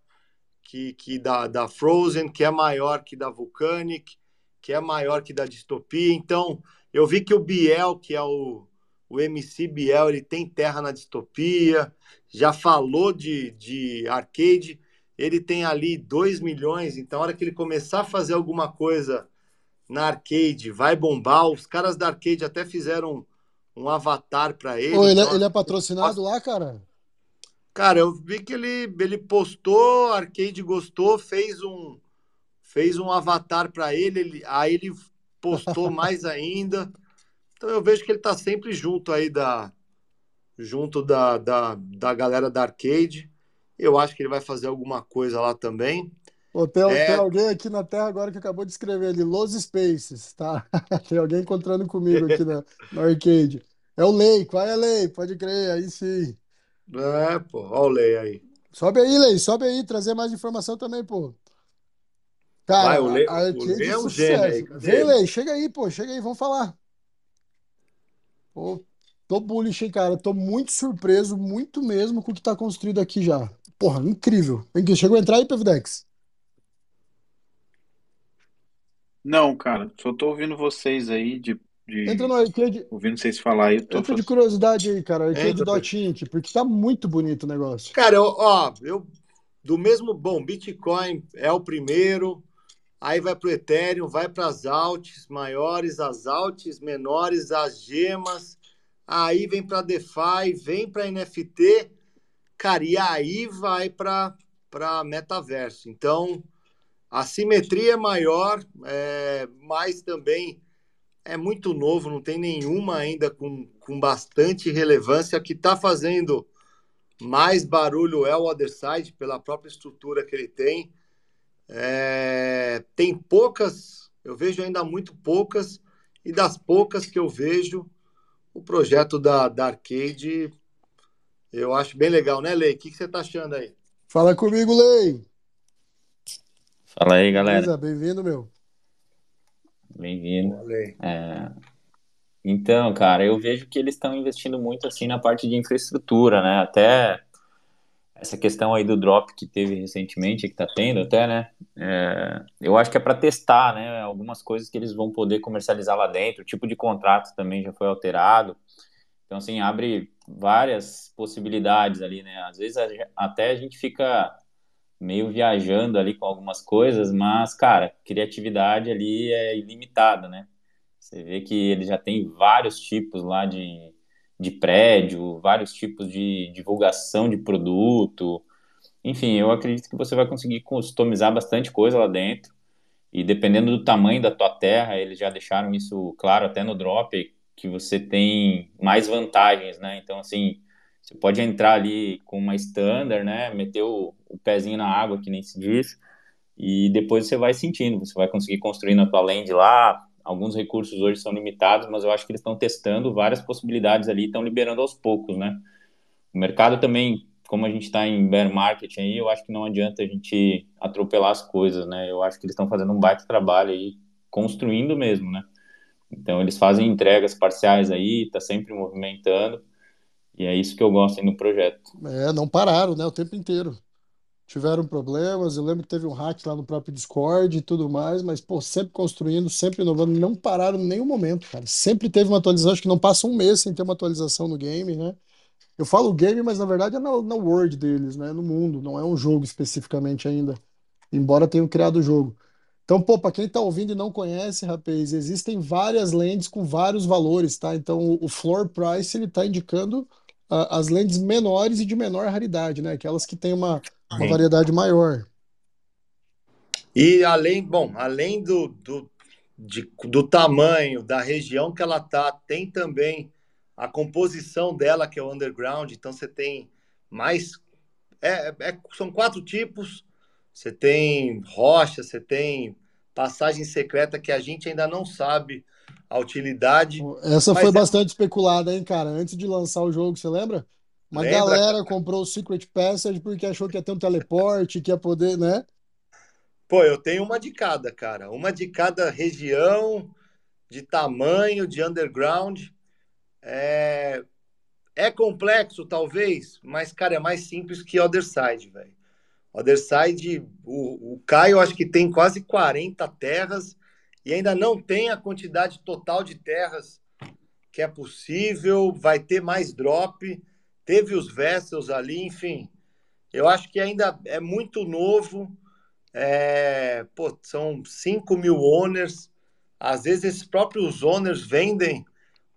que, que da, da Frozen, que é maior que da Vulcanic, que é maior que da Distopia. Então, eu vi que o Biel, que é o, o MC Biel, ele tem terra na Distopia, já falou de, de arcade, ele tem ali 2 milhões, então a hora que ele começar a fazer alguma coisa na arcade, vai bombar. Os caras da arcade até fizeram um avatar para ele. Ô, ele, é- então, ele é patrocinado lá, cara? Cara, eu vi que ele, ele postou, a Arcade gostou, fez um fez um avatar para ele, ele, aí ele postou mais ainda. Então eu vejo que ele tá sempre junto aí da junto da, da, da galera da Arcade. Eu acho que ele vai fazer alguma coisa lá também. Ô, tem, É. tem alguém aqui na Terra agora que acabou de escrever ali, Los Spaces, tá? Tem alguém encontrando comigo aqui na, no arcade. É o Lei, qual é a Lei? Pode crer, aí sim. É, pô, olha o Lei aí. Sobe aí, Lei, sobe aí, trazer mais informação também, pô. Cara, Vai, o Lei- a o arcade Lei é um sucesso. gênio Vem? Lei, chega aí, pô, chega aí, vamos falar. Pô, tô bullish, hein, cara. Tô muito surpreso, muito mesmo com o que tá construído aqui já. Porra, incrível. Vem aqui, chegou a entrar aí, Pevidex? Não, cara, só tô ouvindo vocês aí de, de- Entra no arcade, ouvindo vocês falar aí, entra de curiosidade aí, cara. Entra, Arcade.inc, porque tá muito bonito o negócio. Cara, eu, ó, eu do mesmo, bom, Bitcoin é o primeiro, aí vai para o Ethereum, vai para as alts maiores, as alts menores, as gemas, aí vem para DeFi, vem para NFT, cara, e aí vai para para metaverso. Então, a simetria é maior, é, mas também é muito novo, não tem nenhuma ainda com, com bastante relevância que está fazendo mais barulho é o Otherside, pela própria estrutura que ele tem. É, tem poucas, eu vejo ainda muito poucas, e das poucas que eu vejo, o projeto da, da Arcade eu acho bem legal, né, Lei? O que, que você está achando aí? Fala comigo, Lei. Fala aí, galera. Bem-vindo, meu. Bem-vindo. É, Então, cara, eu vejo que eles estão investindo muito assim na parte de infraestrutura, né? Até essa questão aí do drop que teve recentemente, que tá tendo até, né? É, eu acho que é para testar, né? Algumas coisas que eles vão poder comercializar lá dentro. O tipo de contrato também já foi alterado. Então, assim, abre várias possibilidades ali, né? Às vezes a- até a gente fica meio viajando ali com algumas coisas, mas, cara, criatividade ali é ilimitada, né? Você vê que ele já tem vários tipos lá de, de prédio, vários tipos de divulgação de produto. Enfim, eu acredito que você vai conseguir customizar bastante coisa lá dentro. E dependendo do tamanho da tua terra, eles já deixaram isso claro até no drop, que você tem mais vantagens, né? Então, assim, você pode entrar ali com uma standard, né? Meter o, o pezinho na água, que nem se diz, e depois você vai sentindo, você vai conseguir construir na tua land lá. Alguns recursos hoje são limitados, mas eu acho que eles estão testando várias possibilidades ali, estão liberando aos poucos, né? O mercado também, como a gente está em bear market aí, eu acho que não adianta a gente atropelar as coisas, né? Eu acho que eles estão fazendo um baita trabalho aí, construindo mesmo, né? Então eles fazem entregas parciais aí, tá sempre movimentando. E é isso que eu gosto aí no projeto. É, não pararam, né, o tempo inteiro. Tiveram problemas, eu lembro que teve um hack lá no próprio Discord e tudo mais, mas, pô, sempre construindo, sempre inovando, não pararam em nenhum momento, cara. Sempre teve uma atualização, acho que não passa um mês sem ter uma atualização no game, né? Eu falo game, mas na verdade é na, na world deles, né? No mundo, não é um jogo especificamente ainda, embora tenham criado o jogo. Então, pô, para quem está ouvindo e não conhece, rapaz, existem várias lentes com vários valores, tá? Então, o floor price ele está indicando as lentes menores e de menor raridade, né? Aquelas que têm uma, uma variedade maior. E além, bom, além do, do, de, do tamanho, da região que ela tá, tem também a composição dela, que é o underground. Então você tem mais. É, é, são quatro tipos. Você tem rocha, você tem passagem secreta que a gente ainda não sabe a utilidade. Essa foi é... bastante especulada, hein, cara? Antes de lançar o jogo, você lembra? Uma lembra? galera comprou o Secret Passage porque achou que ia ter um teleporte, que ia poder, né? Pô, eu tenho uma de cada, cara. Uma de cada região, de tamanho, de underground. É, é complexo, talvez, mas, cara, é mais simples que Other Side, velho. Other Side, o, o Caio acho que tem quase 40 terras e ainda não tem a quantidade total de terras que é possível, vai ter mais drop, teve os vessels ali, enfim. Eu acho que ainda é muito novo. É, pô, são 5 mil owners. Às vezes esses próprios owners vendem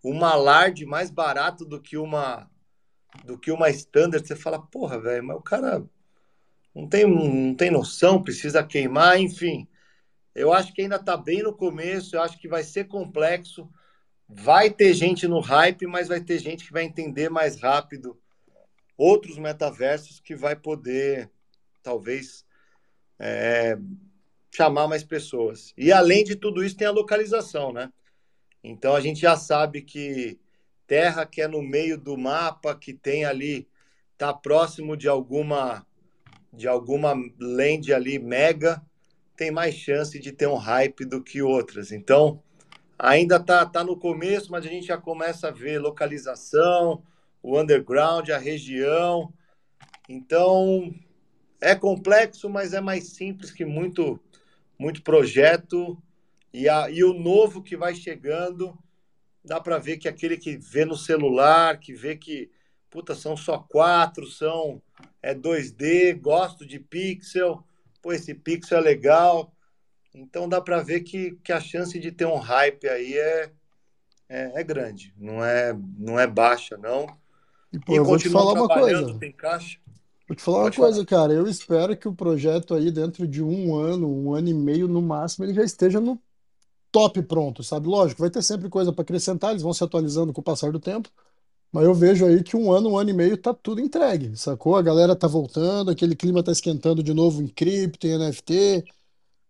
uma large mais barato do que uma do que uma standard. Você fala, porra, velho, mas o cara não tem, não tem noção, precisa queimar, enfim. Eu acho que ainda está bem no começo, eu acho que vai ser complexo. Vai ter gente no hype, mas vai ter gente que vai entender mais rápido outros metaversos que vai poder, talvez, é, chamar mais pessoas. E além de tudo isso, tem a localização, né? Então a gente já sabe que terra que é no meio do mapa, que tem ali, está próximo de alguma de alguma land ali mega, tem mais chance de ter um hype do que outras. Então, ainda tá, tá no começo, mas a gente já começa a ver localização, o underground, a região. Então, é complexo, mas é mais simples que muito, muito projeto. E, a, e o novo que vai chegando, dá para ver que aquele que vê no celular, que vê que, puta, são só quatro, são é 2D, gosto de pixel pô, esse pixel é legal. Então dá para ver que, que a chance de ter um hype aí é, é, é grande, não é, não é baixa, não. E, pô, e eu vou te falar uma coisa. Tem caixa. Vou te falar Pode uma coisa, falar. cara. Eu espero que o projeto aí, dentro de um ano, um ano e meio no máximo, ele já esteja no top pronto, sabe? Lógico, vai ter sempre coisa para acrescentar, eles vão se atualizando com o passar do tempo. Mas eu vejo aí que um ano, um ano e meio tá tudo entregue, sacou? A galera tá voltando, aquele clima tá esquentando de novo em cripto, em NFT.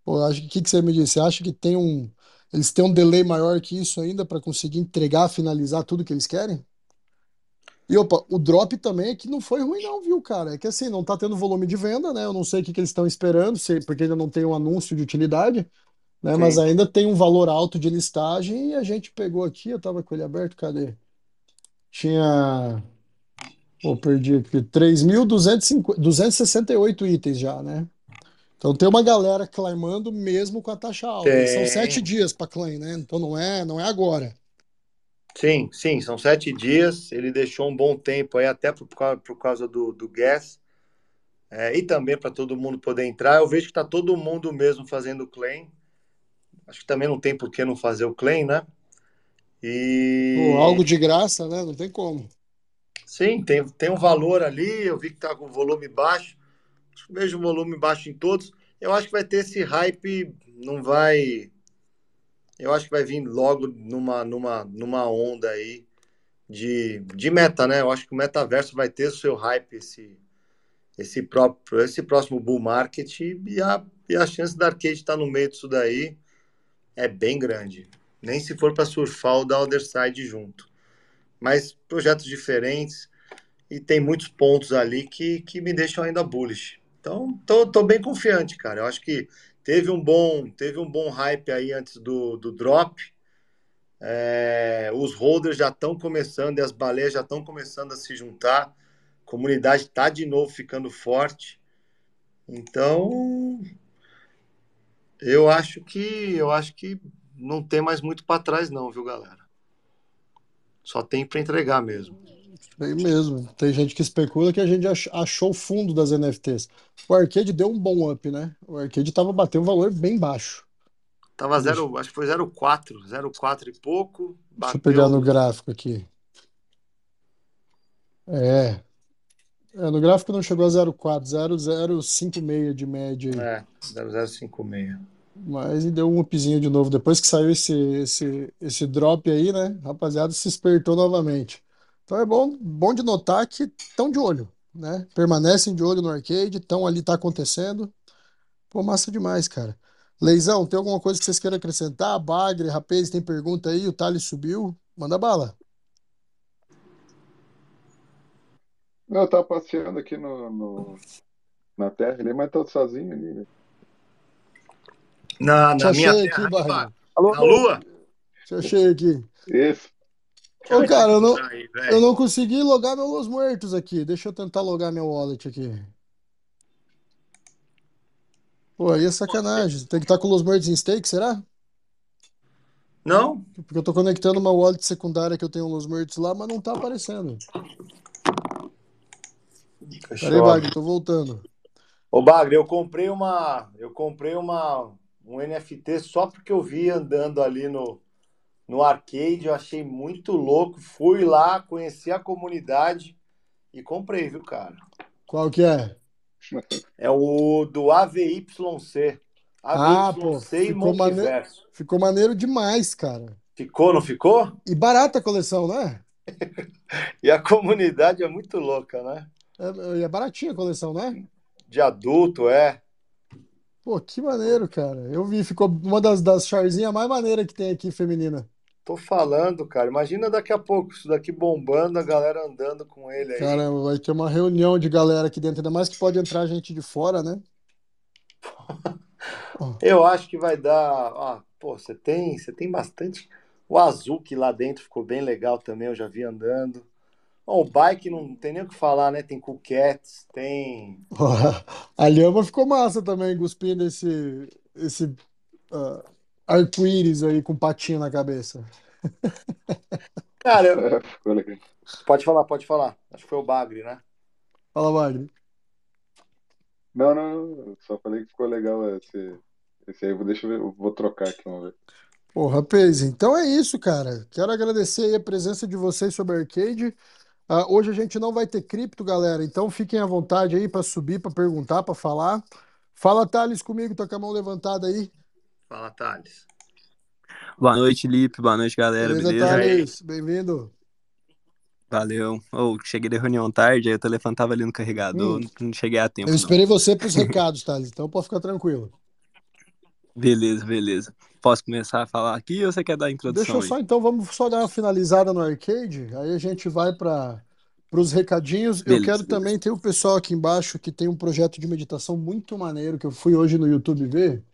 Pô, acho que o que, que você me disse? Você acha que tem um. Eles têm um delay maior que isso ainda para conseguir entregar, finalizar tudo que eles querem? E opa, o drop também é que não foi ruim, não, viu, cara? É que assim, não tá tendo volume de venda, né? Eu não sei o que, que eles estão esperando, se, porque ainda não tem um anúncio de utilidade, né? Mas ainda tem um valor alto de listagem e a gente pegou aqui, eu tava com ele aberto, cadê? tinha. Pô, perdi aqui. 3.268 itens já, né? Então tem uma galera climando mesmo com a taxa alta. Tem. São sete dias para claim, né? Então não é, não é agora. Sim, sim, são sete dias. Ele deixou um bom tempo aí, até por, por causa do, do gas. é, e também para todo mundo poder entrar. Eu vejo que está todo mundo mesmo fazendo claim. Acho que também não tem por que não fazer o claim, né? E... Algo de graça, né? Não tem como. Sim, tem, tem um valor ali. Eu vi que está com volume baixo. Vejo volume baixo em todos. Eu acho que vai ter esse hype. Não vai. Eu acho que vai vir logo numa, numa, numa onda aí de, de meta, né? Eu acho que o metaverso vai ter o seu hype esse, esse, próprio, esse próximo bull market e a, e a chance da arcade estar no meio disso daí é bem grande. Nem se for para surfar o da Other Side junto. Mas projetos diferentes e tem muitos pontos ali que, que me deixam ainda bullish. Então, tô, tô bem confiante, cara. Eu acho que teve um bom, teve um bom hype aí antes do, do drop. É, os holders já estão começando e as baleias já estão começando a se juntar. A comunidade está de novo ficando forte. Então, eu acho que eu acho que não tem mais muito para trás não, viu, galera? Só tem para entregar mesmo. Bem mesmo. Tem gente que especula que a gente achou o fundo das NFTs. O Arcade deu um bom up, né? O Arcade tava batendo um valor bem baixo. Tava zero, acho que foi 0,4, 0,4 e pouco. Bateu... Deixa eu pegar no gráfico aqui. É. é no gráfico não chegou a 0,4, 0,056 de média aí. É, 0,056. Mas e deu um upzinho de novo. Depois que saiu esse, esse, esse drop aí, né? Rapaziada, se espertou novamente. Então é bom, bom de notar que estão de olho, né? Permanecem de olho no arcade, estão ali, tá acontecendo. Pô, massa demais, cara. Leizão, tem alguma coisa que vocês queiram acrescentar? Bagre, Rapaz, tem pergunta aí? O Thales subiu. Manda bala. Eu tava passeando aqui no, no na terra ali, mas tô sozinho ali. Né? Na, na minha terra, aqui, aqui Alô, na Lua? Te achei aqui. Isso. Ô, cara, eu não, eu não consegui logar meu Los Muertos aqui. Deixa eu tentar logar meu wallet aqui. Pô, aí é sacanagem. Tem que estar com os Muertos em stake, será? Não. Porque eu tô conectando uma wallet secundária que eu tenho Los Muertos lá, mas não tá aparecendo. Peraí, Bagre, tô voltando. Ô, Bagre, eu comprei uma. Eu comprei uma um NFT só porque eu vi andando ali no, no arcade, eu achei muito louco. Fui lá, conheci a comunidade e comprei, viu, cara? Qual que é? É o do AVYC. AVYC ah, pô, ficou, maneiro, ficou maneiro demais, cara. Ficou, não ficou? E barata a coleção, né? e a comunidade é muito louca, né? É, é baratinha a coleção, né? De adulto, é. Pô, que maneiro, cara. Eu vi, ficou uma das, das charzinhas mais maneiras que tem aqui, feminina. Tô falando, cara. Imagina daqui a pouco isso daqui bombando, a galera andando com ele aí. Caramba, vai ter uma reunião de galera aqui dentro, ainda mais que pode entrar gente de fora, né? Eu acho que vai dar. Ah, pô, você tem, você tem bastante. O azul que lá dentro ficou bem legal também, eu já vi andando. Bom, o bike não tem nem o que falar, né? Tem Coquettes, tem. A lhama ficou massa também, cuspindo esse, esse uh, arco-íris aí com patinho na cabeça. Cara, eu... pode falar, pode falar. Acho que foi o Bagre, né? Fala, Bagre. Não, não, só falei que ficou legal esse, esse aí. Deixa eu ver, eu vou trocar aqui, vamos ver. Pô, rapaz, então é isso, cara. Quero agradecer a presença de vocês sobre Arcade. Uh, hoje a gente não vai ter cripto, galera, então fiquem à vontade aí para subir, para perguntar, para falar. Fala, Thales, comigo, tô com a mão levantada aí. Fala, Thales. Boa noite, Lipe. Boa noite, galera. Beleza, beleza? Thales? Bem-vindo. Valeu. Oh, cheguei da reunião tarde, aí o telefone tava ali no carregador, hum. não cheguei a tempo. Eu esperei não. você para os recados, Thales, então pode ficar tranquilo. Beleza, beleza. Posso começar a falar aqui ou você quer dar a introdução? Deixa eu só, aí? então, vamos só dar uma finalizada no arcade, aí a gente vai para os recadinhos. Beleza, eu quero beleza. também ter o pessoal aqui embaixo que tem um projeto de meditação muito maneiro que eu fui hoje no YouTube ver.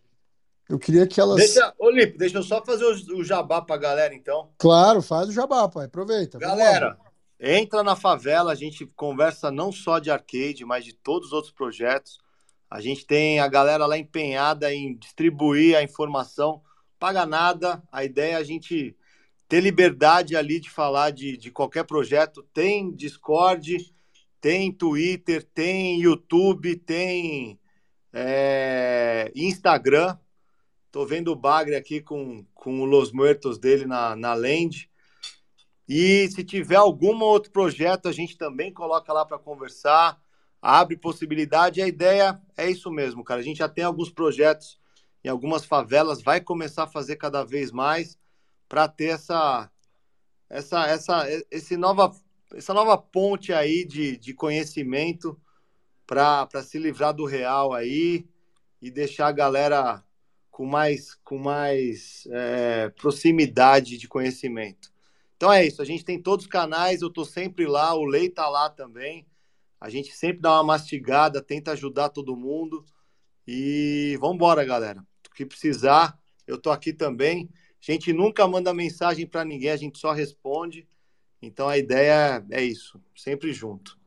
Eu queria que elas. Deixa, ô Lipe, deixa eu só fazer o, o jabá pra galera, então. Claro, faz o jabá, pai. Aproveita. Galera, entra na favela, a gente conversa não só de arcade, mas de todos os outros projetos. A gente tem a galera lá empenhada em distribuir a informação, paga nada. A ideia é a gente ter liberdade ali de falar de, de qualquer projeto. Tem Discord, tem Twitter, tem YouTube, tem é, Instagram. Tô vendo o Bagre aqui com, com o Los Muertos dele na, na Land. E se tiver algum outro projeto, a gente também coloca lá para conversar, abre possibilidade. A ideia é isso mesmo, cara. A gente já tem alguns projetos em algumas favelas, vai começar a fazer cada vez mais para ter essa, essa, essa, esse nova, essa nova ponte aí de, de conhecimento para se livrar do real aí e deixar a galera com mais, com mais é, proximidade de conhecimento. Então é isso, a gente tem todos os canais, eu estou sempre lá, o Lei está lá também. A gente sempre dá uma mastigada, tenta ajudar todo mundo. E vamos embora, galera. O que precisar, eu estou aqui também. A gente nunca manda mensagem para ninguém, a gente só responde. Então a ideia é isso, sempre junto.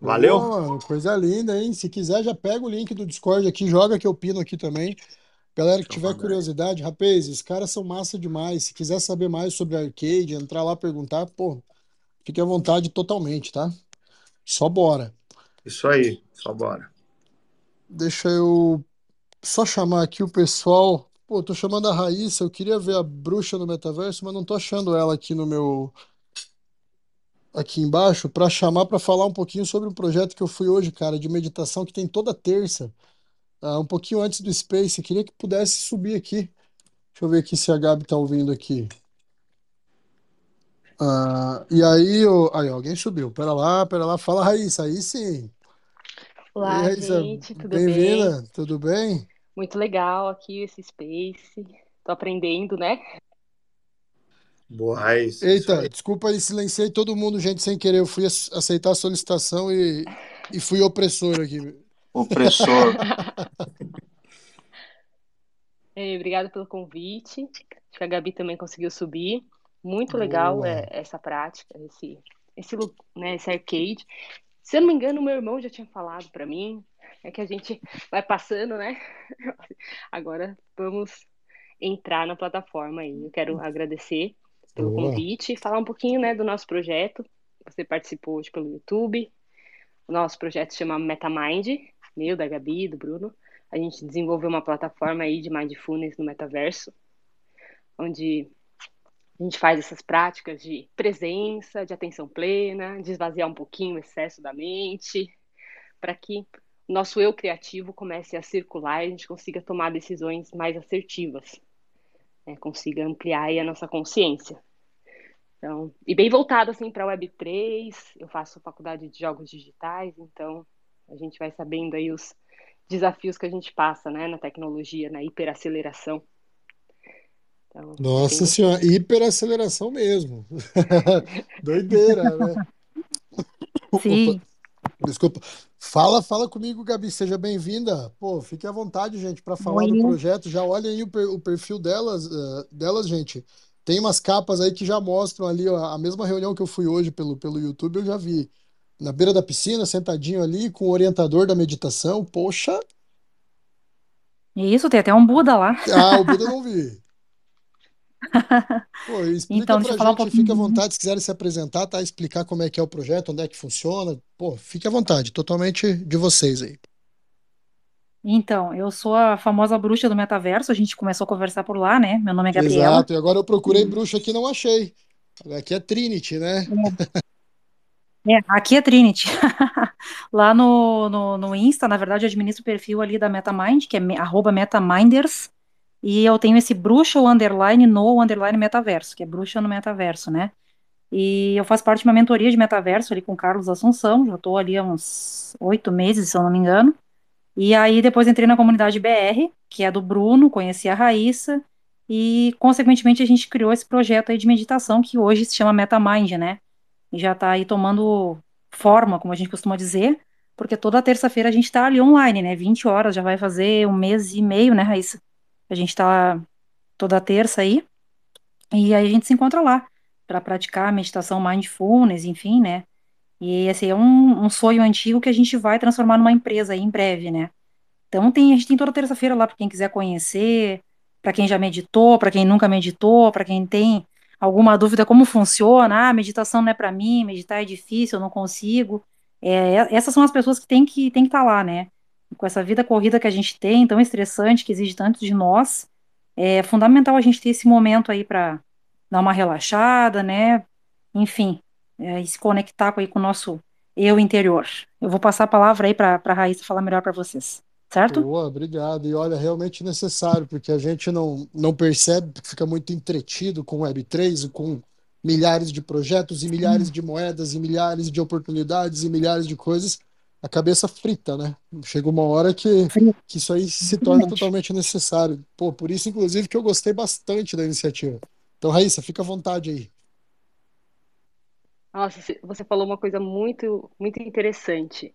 Valeu? Boa, coisa linda, hein? Se quiser, já pega o link do Discord aqui, joga que eu pino aqui também. Galera que tiver curiosidade, rapaz, os caras são massa demais. Se quiser saber mais sobre arcade, entrar lá perguntar, pô, fique à vontade totalmente, tá? Só bora. Isso aí, só bora. Deixa eu só chamar aqui o pessoal. Pô, tô chamando a Raíssa, eu queria ver a bruxa no metaverso, mas não tô achando ela aqui no meu aqui embaixo para chamar para falar um pouquinho sobre um projeto que eu fui hoje, cara, de meditação que tem toda terça, uh, um pouquinho antes do Space. Queria que pudesse subir aqui. Deixa eu ver aqui se a Gabi tá ouvindo aqui. Uh, e aí, eu... aí, alguém subiu. Pera lá, pera lá. Fala, Raíssa. Aí sim. Olá, aí, Raíssa, gente, tudo bem? Bem-vinda, tudo bem? Muito legal aqui esse Space. Tô aprendendo, né? Boa, Raíssa. Eita, desculpa aí, silenciei todo mundo, gente, sem querer. Eu fui aceitar a solicitação e, e fui opressor aqui. Opressor. Ei, obrigado pelo convite. Acho que a Gabi também conseguiu subir. Muito legal é, essa prática, esse, esse, né, esse arcade. Se eu não me engano, meu irmão já tinha falado para mim. É que a gente vai passando, né? Agora vamos entrar na plataforma aí. Eu quero agradecer pelo Boa. convite e falar um pouquinho, né, do nosso projeto. Você participou hoje pelo YouTube. O nosso projeto se chama MetaMind, meu, da Gabi, do Bruno. A gente desenvolveu uma plataforma aí de mindfulness no metaverso, onde a gente faz essas práticas de presença, de atenção plena, de esvaziar um pouquinho o excesso da mente, para que o nosso eu criativo comece a circular e a gente consiga tomar decisões mais assertivas, né? consiga ampliar a nossa consciência. Então, e bem voltado assim para a Web3, eu faço faculdade de jogos digitais, então a gente vai sabendo aí os desafios que a gente passa, né, na tecnologia, na hiperaceleração. Então, Nossa tem- senhora, hiperaceleração mesmo. Doideira, né? Sim. Opa, desculpa. Fala, fala comigo, Gabi, seja bem-vinda. Pô, fique à vontade, gente, para falar do Oi. projeto. Já olhem aí o, per- o perfil delas, eh, delas, gente. Tem umas capas aí que já mostram ali, ó, a mesma reunião que eu fui hoje pelo, pelo YouTube, eu já vi. Na beira da piscina, sentadinho ali, com o orientador da meditação. Poxa, Isso, tem até um Buda lá. ah, o Buda eu não vi. Pô, explica Então, pra falar um gente, fique à vontade, se quiserem se apresentar, tá? Explicar como é que é o projeto, onde é que funciona. Pô, fique à vontade, totalmente de vocês aí. Então, eu sou a famosa bruxa do metaverso. A gente começou a conversar por lá, né? Meu nome é Gabriela. Exato, e agora eu procurei bruxa aqui e não achei. Aqui é Trinity, né? É, aqui é Trinity. Lá no, no, no Insta, na verdade, eu administro o perfil ali da MetaMind, que é arroba MetaMinders. E eu tenho esse bruxa underline no underline metaverso, que é bruxa no metaverso, né? E eu faço parte de uma mentoria de metaverso ali com o Carlos Assunção, já estou ali há uns oito meses, se eu não me engano. E aí depois entrei na comunidade BR, que é do Bruno, conheci a Raíssa, e consequentemente a gente criou esse projeto aí de meditação que hoje se chama MetaMind, né? E já está aí tomando forma, como a gente costuma dizer, porque toda terça-feira a gente está ali online, né? 20 horas, já vai fazer um mês e meio, né, Raíssa? A gente está toda terça aí, e aí a gente se encontra lá para praticar meditação mindfulness, enfim, né? E esse é um, um sonho antigo que a gente vai transformar numa empresa aí em breve, né? Então tem, a gente tem toda terça-feira lá para quem quiser conhecer, para quem já meditou, para quem nunca meditou, para quem tem alguma dúvida como funciona, ah, meditação não é para mim, meditar é difícil, eu não consigo. É, essas são as pessoas que têm que têm que estar tá lá, né? Com essa vida corrida que a gente tem, tão estressante, que exige tanto de nós, é fundamental a gente ter esse momento aí para dar uma relaxada, né? Enfim, é, e se conectar com, aí, com o nosso eu interior. Eu vou passar a palavra aí para a Raíssa falar melhor para vocês. Certo? Boa, obrigado. E olha, realmente necessário, porque a gente não, não percebe, fica muito entretido com Web3 e com milhares de projetos e milhares de moedas e milhares de oportunidades e milhares de coisas, a cabeça frita, né? Chega uma hora que, que isso aí se torna totalmente necessário. Pô, por isso, inclusive, que eu gostei bastante da iniciativa. Então, Raíssa, fica à vontade aí. Nossa, você falou uma coisa muito, muito interessante,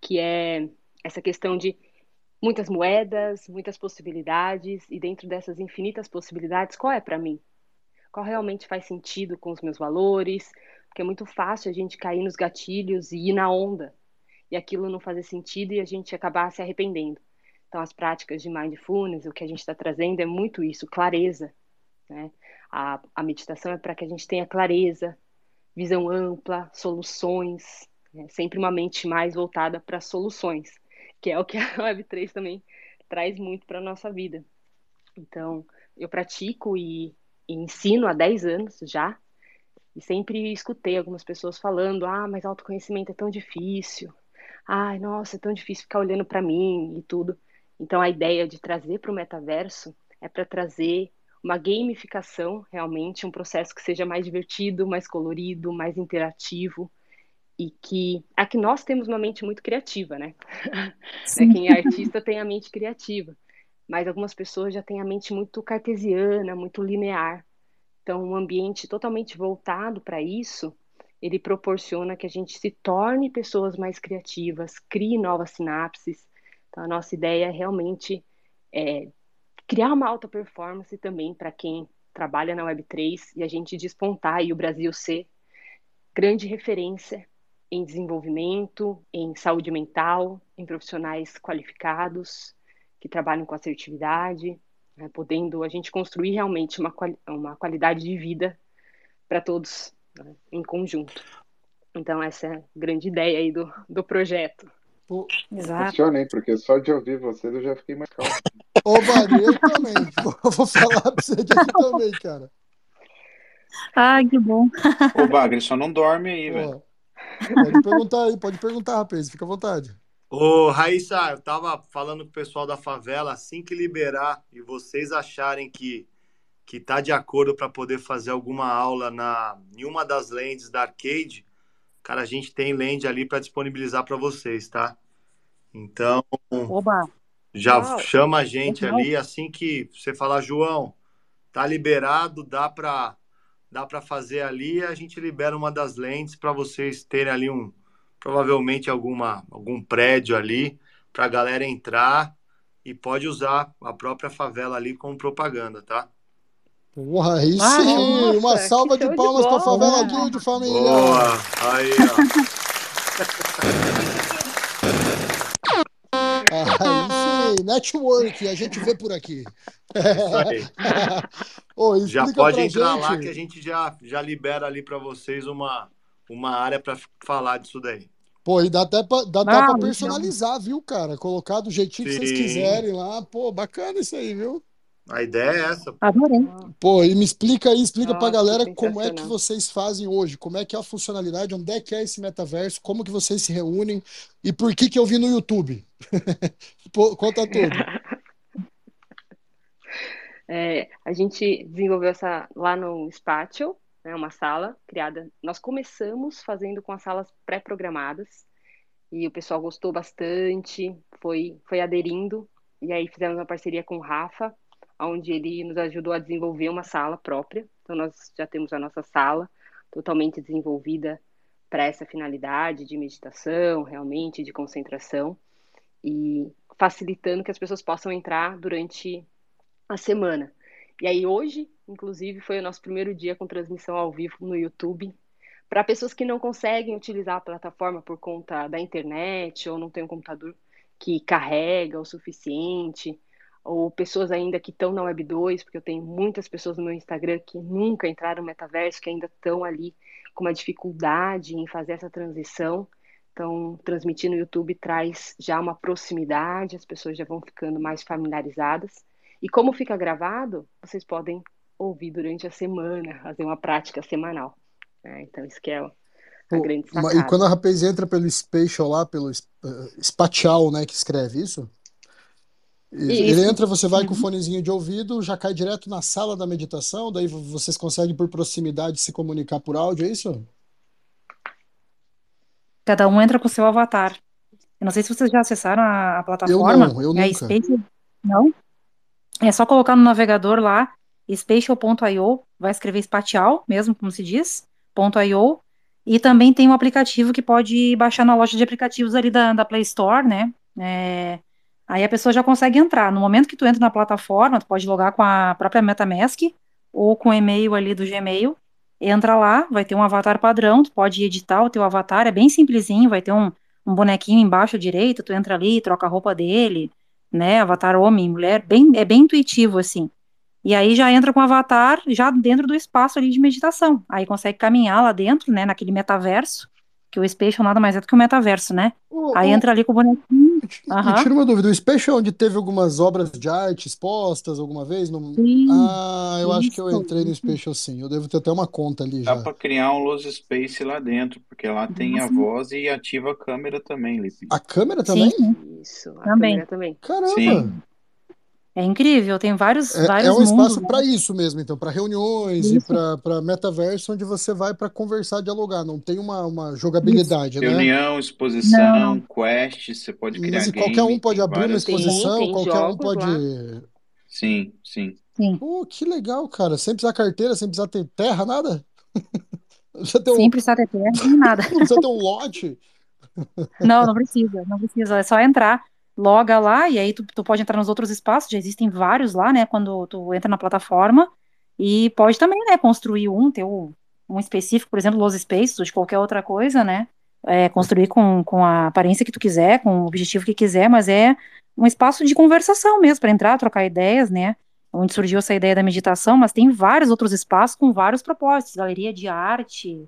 que é essa questão de muitas moedas, muitas possibilidades, e dentro dessas infinitas possibilidades, qual é para mim? Qual realmente faz sentido com os meus valores? Porque é muito fácil a gente cair nos gatilhos e ir na onda, e aquilo não fazer sentido e a gente acabar se arrependendo. Então, as práticas de mindfulness, o que a gente está trazendo é muito isso, clareza. Né? A, a meditação é para que a gente tenha clareza, visão ampla, soluções, né? sempre uma mente mais voltada para soluções, que é o que a Web3 também traz muito para a nossa vida. Então, eu pratico e, e ensino há 10 anos já, e sempre escutei algumas pessoas falando: ah, mas autoconhecimento é tão difícil, ai, nossa, é tão difícil ficar olhando para mim e tudo. Então, a ideia de trazer para o metaverso é para trazer uma gamificação, realmente, um processo que seja mais divertido, mais colorido, mais interativo e que aqui nós temos uma mente muito criativa, né? né? Quem é artista tem a mente criativa, mas algumas pessoas já têm a mente muito cartesiana, muito linear. Então, um ambiente totalmente voltado para isso, ele proporciona que a gente se torne pessoas mais criativas, crie novas sinapses. Então, a nossa ideia é realmente é, criar uma alta performance também para quem trabalha na Web3 e a gente despontar e o Brasil ser grande referência em desenvolvimento, em saúde mental, em profissionais qualificados que trabalham com assertividade, né, podendo a gente construir realmente uma, uma qualidade de vida para todos né, em conjunto. Então essa é a grande ideia aí do, do projeto. Pô, Exato. Funciona, hein? Porque só de ouvir vocês eu já fiquei mais calmo. Ô, Bagre, eu também. Vou, vou falar pra você aqui também, cara. Ai, que bom. Ô, Bagre, só não dorme aí, velho. Pode perguntar aí, pode perguntar, rapaz, fica à vontade. Ô, Raíssa, eu tava falando com o pessoal da favela, assim que liberar e vocês acharem que, que tá de acordo para poder fazer alguma aula na, em uma das lentes da arcade, cara, a gente tem lente ali para disponibilizar para vocês, tá? Então, Oba. já Uau. chama a gente Uau. ali assim que você falar, João, tá liberado, dá para dá para fazer ali, a gente libera uma das lentes para vocês terem ali um provavelmente alguma algum prédio ali para a galera entrar e pode usar a própria favela ali como propaganda, tá? Porra, aí ah, sim! Nossa, uma salva de palmas para a favela Guild, família! Boa! Aí, ó. aí sim, network, a gente vê por aqui. Isso aí. Ô, já pode entrar gente... lá que a gente já, já libera ali para vocês uma, uma área para falar disso daí. Pô, e dá até pra, dá ah, pra personalizar, viu, cara? Colocar do jeitinho Sim. que vocês quiserem lá. Pô, bacana isso aí, viu? A ideia é essa. Adorei. Pô, e me explica aí, explica Nossa, pra galera como é que vocês fazem hoje, como é que é a funcionalidade, onde é que é esse metaverso, como que vocês se reúnem e por que que eu vi no YouTube. Pô, conta tudo. É, a gente desenvolveu essa lá no Spatial, né, uma sala criada. Nós começamos fazendo com as salas pré-programadas e o pessoal gostou bastante, foi, foi aderindo. E aí fizemos uma parceria com o Rafa, onde ele nos ajudou a desenvolver uma sala própria. Então, nós já temos a nossa sala totalmente desenvolvida para essa finalidade de meditação, realmente, de concentração, e facilitando que as pessoas possam entrar durante a semana. E aí, hoje, inclusive, foi o nosso primeiro dia com transmissão ao vivo no YouTube. Para pessoas que não conseguem utilizar a plataforma por conta da internet ou não tem um computador que carrega o suficiente, ou pessoas ainda que estão na Web 2, porque eu tenho muitas pessoas no meu Instagram que nunca entraram no metaverso, que ainda estão ali com uma dificuldade em fazer essa transição. Então, transmitir no YouTube traz já uma proximidade, as pessoas já vão ficando mais familiarizadas. E como fica gravado, vocês podem ouvir durante a semana, fazer uma prática semanal. Né? Então, isso que é a grande sacada. E quando a rapaz entra pelo spatial lá, pelo uh, spatial, né, que escreve isso? Ele entra, você vai com o uhum. fonezinho de ouvido, já cai direto na sala da meditação, daí vocês conseguem por proximidade se comunicar por áudio, é isso? Cada um entra com o seu avatar. Eu não sei se vocês já acessaram a, plataforma. Eu não, eu é nunca. Space... Não? É só colocar no navegador lá, spatial.io, vai escrever spatial, mesmo como se diz, .io, e também tem um aplicativo que pode baixar na loja de aplicativos ali da, da Play Store, né? É, Aí a pessoa já consegue entrar. No momento que tu entra na plataforma, tu pode logar com a própria MetaMask ou com o e-mail ali do Gmail. Entra lá, vai ter um avatar padrão, tu pode editar o teu avatar, é bem simplesinho, vai ter um, um bonequinho embaixo à direita, tu entra ali, troca a roupa dele, né, avatar homem, mulher, bem, é bem intuitivo, assim. E aí já entra com o avatar já dentro do espaço ali de meditação. Aí consegue caminhar lá dentro, né, naquele metaverso, que o Spatial nada mais é do que o metaverso, né? aí entra ali com o bonequinho Uhum. Me tira uma dúvida, o Special onde teve algumas obras de arte expostas alguma vez? No... Sim, Ah, eu acho que eu entrei no. Special sim. Eu devo ter até uma conta ali Dá já. pra criar um Lose Space lá dentro, porque lá tem a Nossa, voz e ativa a câmera também, Lipe. A câmera sim, também? Isso, a também. câmera também. Caramba! Sim, É incrível, tem vários, É, é vários um espaço né? para isso mesmo, então, para reuniões e Isso, para metaverso, onde você vai para conversar, dialogar. Não tem uma, uma isso. jogabilidade, né? reunião, exposição, não. quest, você pode criar Mas e qualquer um game, pode tem abrir uma várias. Tem, exposição, tem qualquer um pode. lá. Sim, sim. Sim, Pô, que legal, cara. Sem precisar carteira, sem precisar ter terra, nada. Um, sem precisar ter terra nem nada. não precisa ter um lote. Não, não precisa, não precisa. É só entrar, loga lá, e aí tu, tu pode entrar nos outros espaços, já existem vários lá, né, quando tu entra na plataforma, e pode também, né, construir um, ter um, um específico, por exemplo, Los Spaces, ou de qualquer outra coisa, né, é, construir com, com a aparência que tu quiser, com o objetivo que quiser, mas é um espaço de conversação mesmo, para entrar, trocar ideias, né, onde surgiu essa ideia da meditação, mas tem vários outros espaços com vários propósitos, galeria de arte,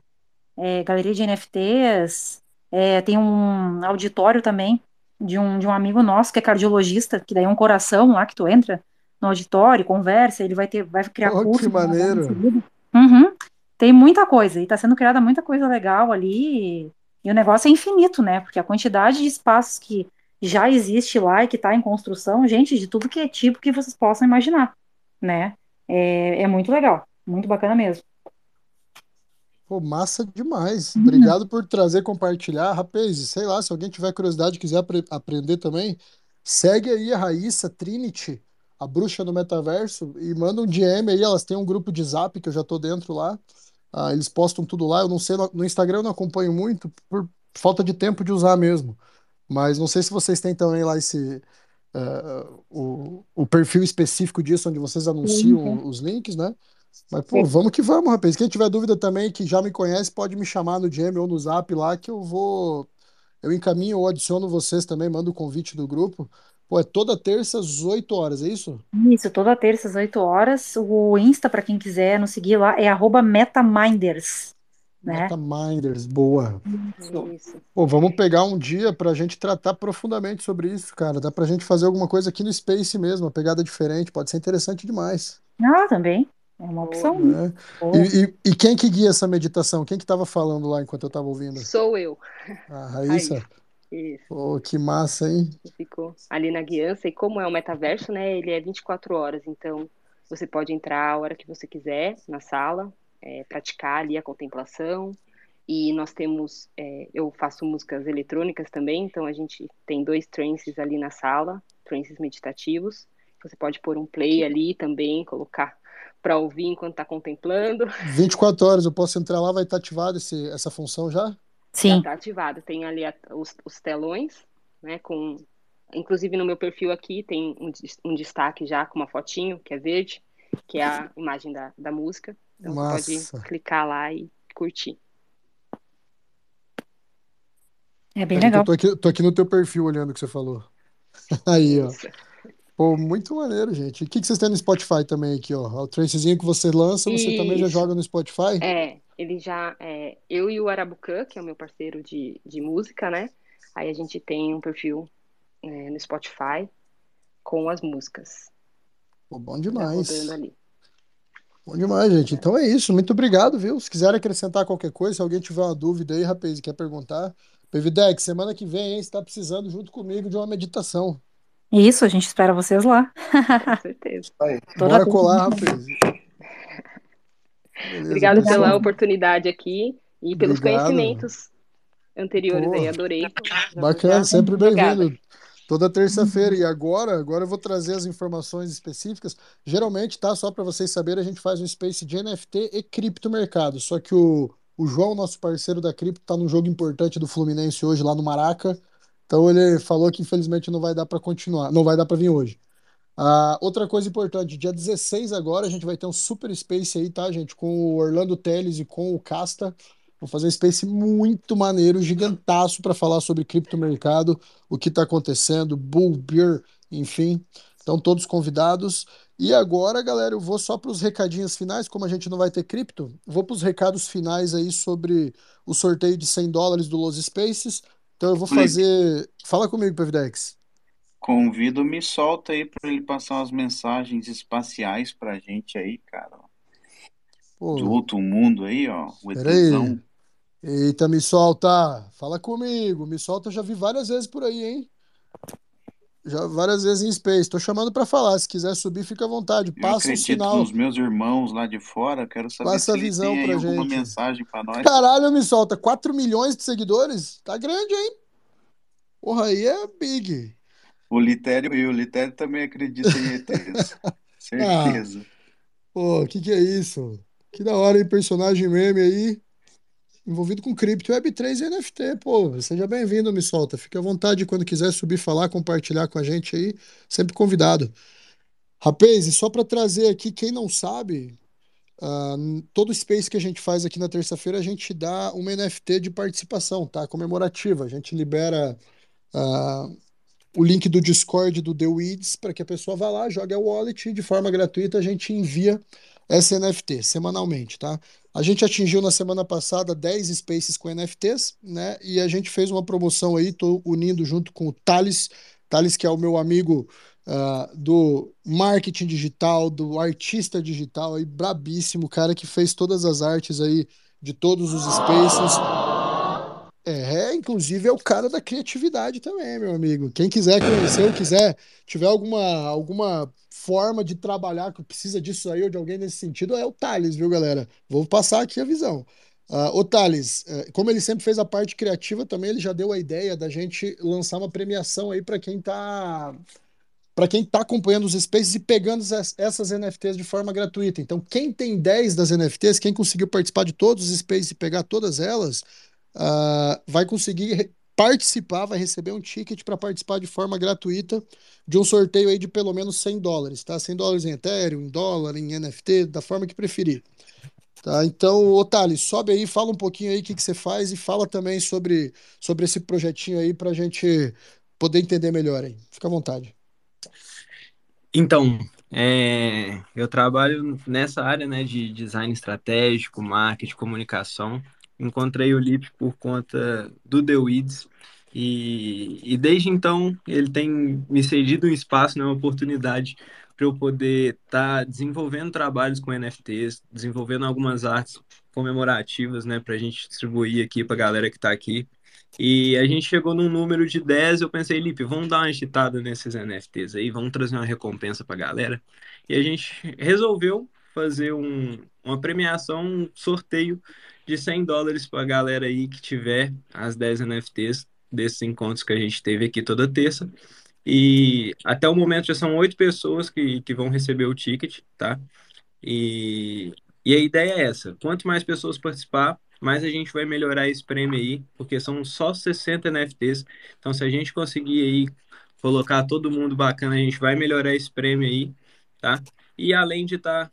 é, galeria de NFTs, é, tem um auditório também de um, de um amigo nosso que é cardiologista, que daí é um coração lá que tu entra no auditório, conversa, ele vai ter, vai criar que curso em maneiro. Uhum. Tem muita coisa, e está sendo criada muita coisa legal ali, e, e o negócio é infinito, né? Porque a quantidade de espaços que já existe lá e que está em construção, gente, de tudo que é tipo que vocês possam imaginar, né? É, é muito legal, muito bacana mesmo. Pô, massa demais. Uhum. Obrigado por trazer, compartilhar. Rapaz, sei lá, se alguém tiver curiosidade e quiser apre- aprender também, segue aí a Raíssa Trinity, a bruxa do metaverso, e manda um DM aí. Elas têm um grupo de zap que eu já tô dentro lá. Ah, eles postam tudo lá. Eu não sei, no no Instagram eu não acompanho muito, por falta de tempo de usar mesmo. Mas não sei se vocês têm também lá esse. eh, o, o perfil específico disso, onde vocês anunciam os links, né? Mas, pô, vamos que vamos, rapaz. Quem tiver dúvida também, que já me conhece, pode me chamar no DM ou no Zap lá, que eu vou. Eu encaminho ou adiciono vocês também, mando o convite do grupo. Pô, é toda terça às 8 horas, é isso? Isso, toda terça às 8 horas. O Insta, para quem quiser nos seguir lá, é arroba metaminders, né? MetaMinders, boa. Isso. Isso. Pô, vamos pegar um dia pra gente tratar profundamente sobre isso, cara. Dá pra gente fazer alguma coisa aqui no Space mesmo, uma pegada diferente, pode ser interessante demais. Ah, também. É uma opção, né? né? Boa. E, e, e quem que guia essa meditação? Quem que tava falando lá enquanto eu tava ouvindo? Sou eu, A Raíssa? Raíssa. Isso. Pô, que massa, hein? ficou ali na guiança. E como é um metaverso, né? Ele é 24 horas, então você pode entrar a hora que você quiser na sala, é, praticar ali a contemplação. E nós temos, é, eu faço músicas eletrônicas também, então a gente tem dois trances ali na sala, trances meditativos. Você pode pôr um play ali também, colocar para ouvir enquanto está contemplando. 24 horas, eu posso entrar lá, vai estar ativada esse, essa função já? Já Sim. está ativado. Tem ali a- os, os telões, né? Com, inclusive no meu perfil aqui tem um, um destaque já com uma fotinho que é verde, que é a imagem da, da música. Então você Massa. pode clicar lá e curtir. É bem que eu legal. tô aqui, tô aqui no teu perfil olhando o que você falou. Aí, ó. Isso. Pô, muito maneiro, gente. O que que vocês têm no Spotify também aqui, ó? O trancezinho que você lança, você também já Isso. joga no Spotify? É, ele já. É, eu e o Arabucan, que é o meu parceiro de, de música, né? Aí a gente tem um perfil, é, no Spotify com as músicas Pô, bom rodando demais. ali. Bom demais, gente. Então é isso. Muito obrigado, viu? Se quiser acrescentar qualquer coisa, se alguém tiver uma dúvida aí, rapaz, e quer perguntar. Pevidex, semana que vem, hein? Você tá precisando junto comigo de uma meditação. Isso, a gente espera vocês lá. Com certeza. Aí. Toda Bora colar, rapaz. Obrigada pela pessoal. oportunidade aqui e pelos Obrigado. conhecimentos anteriores aí. Pô, Adorei. Já vou bacana, sempre bem-vindo. Toda terça-feira. E agora, agora eu vou trazer as informações específicas. Geralmente, tá? Só para vocês saberem, a gente faz um space de NFT e criptomercado. Só que o, o João, nosso parceiro da cripto, tá num jogo importante do Fluminense hoje lá no Maraca. Então ele falou que infelizmente não vai dar para continuar, não vai dar para vir hoje. Ah, outra coisa importante, dia 16 agora a gente vai ter um super space aí, tá, gente? Com o Orlando Teles e com o Casta. Vou fazer um space muito maneiro, gigantaço para falar sobre criptomercado, o que está acontecendo, Bull, Beer, enfim. Então, todos convidados. E agora, galera, eu vou só para os recadinhos finais, como a gente não vai ter cripto, vou para os recados finais aí sobre o sorteio de 100 dólares do Los Spaces. Então, eu vou Felipe, fazer. Fala comigo, Pevidex. convido, me solta aí para ele passar umas mensagens espaciais pra gente aí, cara. ó. Do Pô, outro mundo aí, ó. O peraí. Eita, me solta. Fala comigo. Me solta, eu já vi várias vezes por aí, hein? Já várias vezes em Space. Tô chamando pra falar. Se quiser subir, fica à vontade. Passa o acredito sinal. nos meus irmãos lá de fora. Quero saber Passa se a visão tem pra alguma gente. mensagem pra nós. Caralho, me solta. 4 milhões de seguidores? Tá grande, hein? Porra, aí é big. O Litério e o Litério também acredita em ETs. Ah, Certeza. pô, que que é isso? Que da hora, hein? Personagem meme aí. Envolvido com cripto, Web3 e NFT, pô. Seja bem-vindo, me solta. Fique à vontade quando quiser subir, falar, compartilhar com a gente aí. Sempre convidado. Rapaz, e só para trazer aqui, quem não sabe, n- todo space que a gente faz aqui na terça-feira, a gente dá uma NFT de participação, tá? Comemorativa. A gente libera ah, o link do Discord do The Weeds para que a pessoa vá lá, jogue a wallet e de forma gratuita a gente envia essa NFT semanalmente, tá? A gente atingiu na semana passada 10 spaces com NFTs, né? E a gente fez uma promoção aí, tô unindo junto com o Thales, Thales que é o meu amigo ah, do marketing digital, do artista digital aí, brabíssimo, cara que fez todas as artes aí de todos os spaces. É, inclusive é o cara da criatividade também, meu amigo. Quem quiser conhecer ou quiser, tiver alguma, alguma forma de trabalhar que precisa disso aí ou de alguém nesse sentido, é o Thales, viu, galera? Vou passar aqui a visão. Ah, o Thales, eh, como ele sempre fez a parte criativa também, ele já deu a ideia da gente lançar uma premiação aí para quem tá para quem está acompanhando os Spaces e pegando essas NFTs de forma gratuita. Então, quem tem 10 das NFTs, quem conseguiu participar de todos os Spaces e pegar todas elas, ah, vai conseguir participar, vai receber um ticket para participar de forma gratuita de um sorteio aí de pelo menos 100 dólares, tá? 100 dólares em Ethereum, em dólar, em NFT, da forma que preferir. Tá, então, Thales, sobe aí, fala um pouquinho aí o que que você faz e fala também sobre, sobre esse projetinho aí para a gente poder entender melhor aí. Fica à vontade. Então, é, eu trabalho nessa área, né, de design estratégico, marketing, comunicação. Encontrei o Lip por conta do The Weeds e, e desde então ele tem me cedido um espaço, né, uma oportunidade para eu poder estar desenvolvendo trabalhos com NFTs, desenvolvendo algumas artes comemorativas, né, para a gente distribuir aqui para a galera que está aqui. E a gente chegou num número de 10, eu pensei, Lipe, vamos dar uma agitada nesses NFTs aí, vamos trazer uma recompensa pra galera. E a gente resolveu fazer um, uma premiação, um sorteio de 100 dólares pra galera aí que tiver as 10 NFTs desses encontros que a gente teve aqui toda terça. E até o momento já são oito pessoas que, que vão receber o ticket, tá? E, e a ideia é essa: quanto mais pessoas participar, mais a gente vai melhorar esse prêmio aí, porque são só 60 NFTs. Então, se a gente conseguir aí colocar todo mundo bacana, a gente vai melhorar esse prêmio aí, tá? E além de estar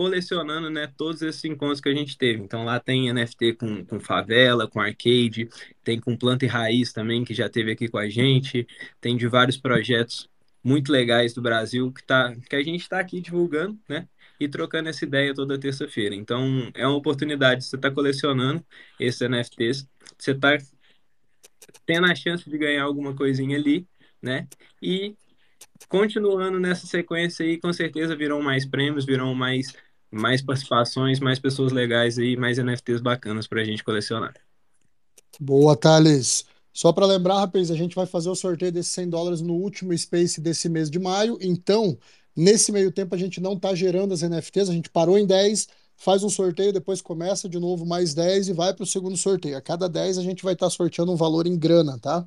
colecionando, né, todos esses encontros que a gente teve. Então, lá tem NFT com, com favela, com arcade, tem com planta e raiz também, que já teve aqui com a gente, tem de vários projetos muito legais do Brasil que, tá, que a gente está aqui divulgando, né? E trocando essa ideia toda terça-feira. Então, é uma oportunidade. Você está colecionando esses NFTs, você está tendo a chance de ganhar alguma coisinha ali, né? E continuando nessa sequência aí, com certeza virão mais prêmios, virão mais, mais participações, mais pessoas legais aí, mais NFTs bacanas para a gente colecionar. Boa, Thales. Só para lembrar, rapaz, a gente vai fazer o sorteio desses 100 dólares no último Space desse mês de maio. Então, nesse meio tempo, a gente não está gerando as NFTs, a gente parou em 10, faz um sorteio, depois começa de novo mais 10 e vai para o segundo sorteio. A cada 10 a gente vai estar tá sorteando um valor em grana, tá?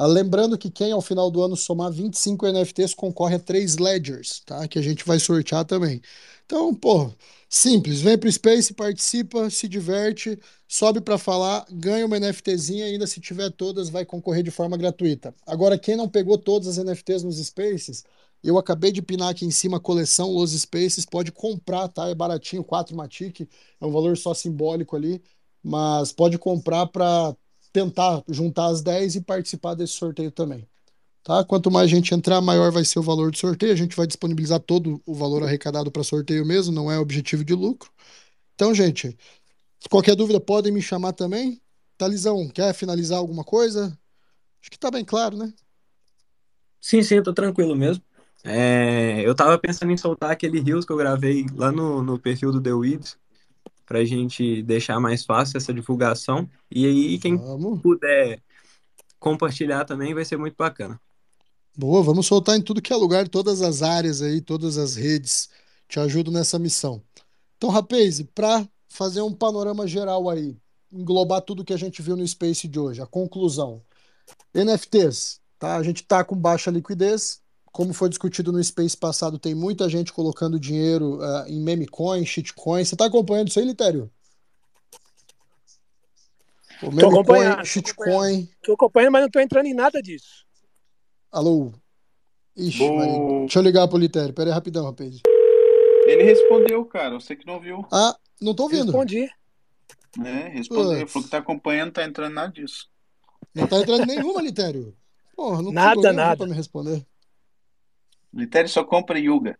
Ah, lembrando que quem ao final do ano somar 25 NFTs concorre a 3 Ledgers, tá? Que a gente vai sortear também. Então, pô, simples, vem pro Space, participa, se diverte, sobe para falar, ganha uma NFTzinha ainda se tiver todas vai concorrer de forma gratuita. Agora, quem não pegou todas as NFTs nos Spaces, eu acabei de pinar aqui em cima a coleção Los Spaces, pode comprar, tá? É baratinho, 4 Matic, é um valor só simbólico ali, mas pode comprar para tentar juntar as 10 e participar desse sorteio também. Tá? Quanto mais gente entrar, maior vai ser o valor do sorteio. A gente vai disponibilizar todo o valor arrecadado para sorteio mesmo, não é objetivo de lucro. Então, gente, qualquer dúvida podem me chamar também. Talizão, quer finalizar alguma coisa? Acho que está bem claro, né? Sim, sim, tô tranquilo mesmo. É, eu tava pensando em soltar aquele Rios que eu gravei lá no, no perfil do The Weeds, para a gente deixar mais fácil essa divulgação. E aí, quem vamos. puder compartilhar também vai ser muito bacana. Boa, vamos soltar em tudo que é lugar, todas as áreas aí, todas as redes. Te ajudo nessa missão. Então, rapaz, para fazer um panorama geral aí, englobar tudo que a gente viu no Space de hoje, a conclusão. NFTs, tá? A gente tá com baixa liquidez, como foi discutido no Space passado, tem muita gente colocando dinheiro uh, em meme coin, shitcoin. Você está acompanhando isso aí, Litério? O meme tô coin, shitcoin. Estou acompanhando, mas não estou entrando em nada disso. Alô? Ixi, Bo... deixa eu ligar pro Litério. Pera aí, rapidão, rapaz. Ele respondeu, cara. Você que não ouviu. Ah, não tô ouvindo. Respondi. É, respondeu. Ele falou que tá acompanhando, tá entrando nada disso. Não tá entrando nenhuma, Litério. Porra, não nada, nada. pra me responder. Litério só compra Yuga.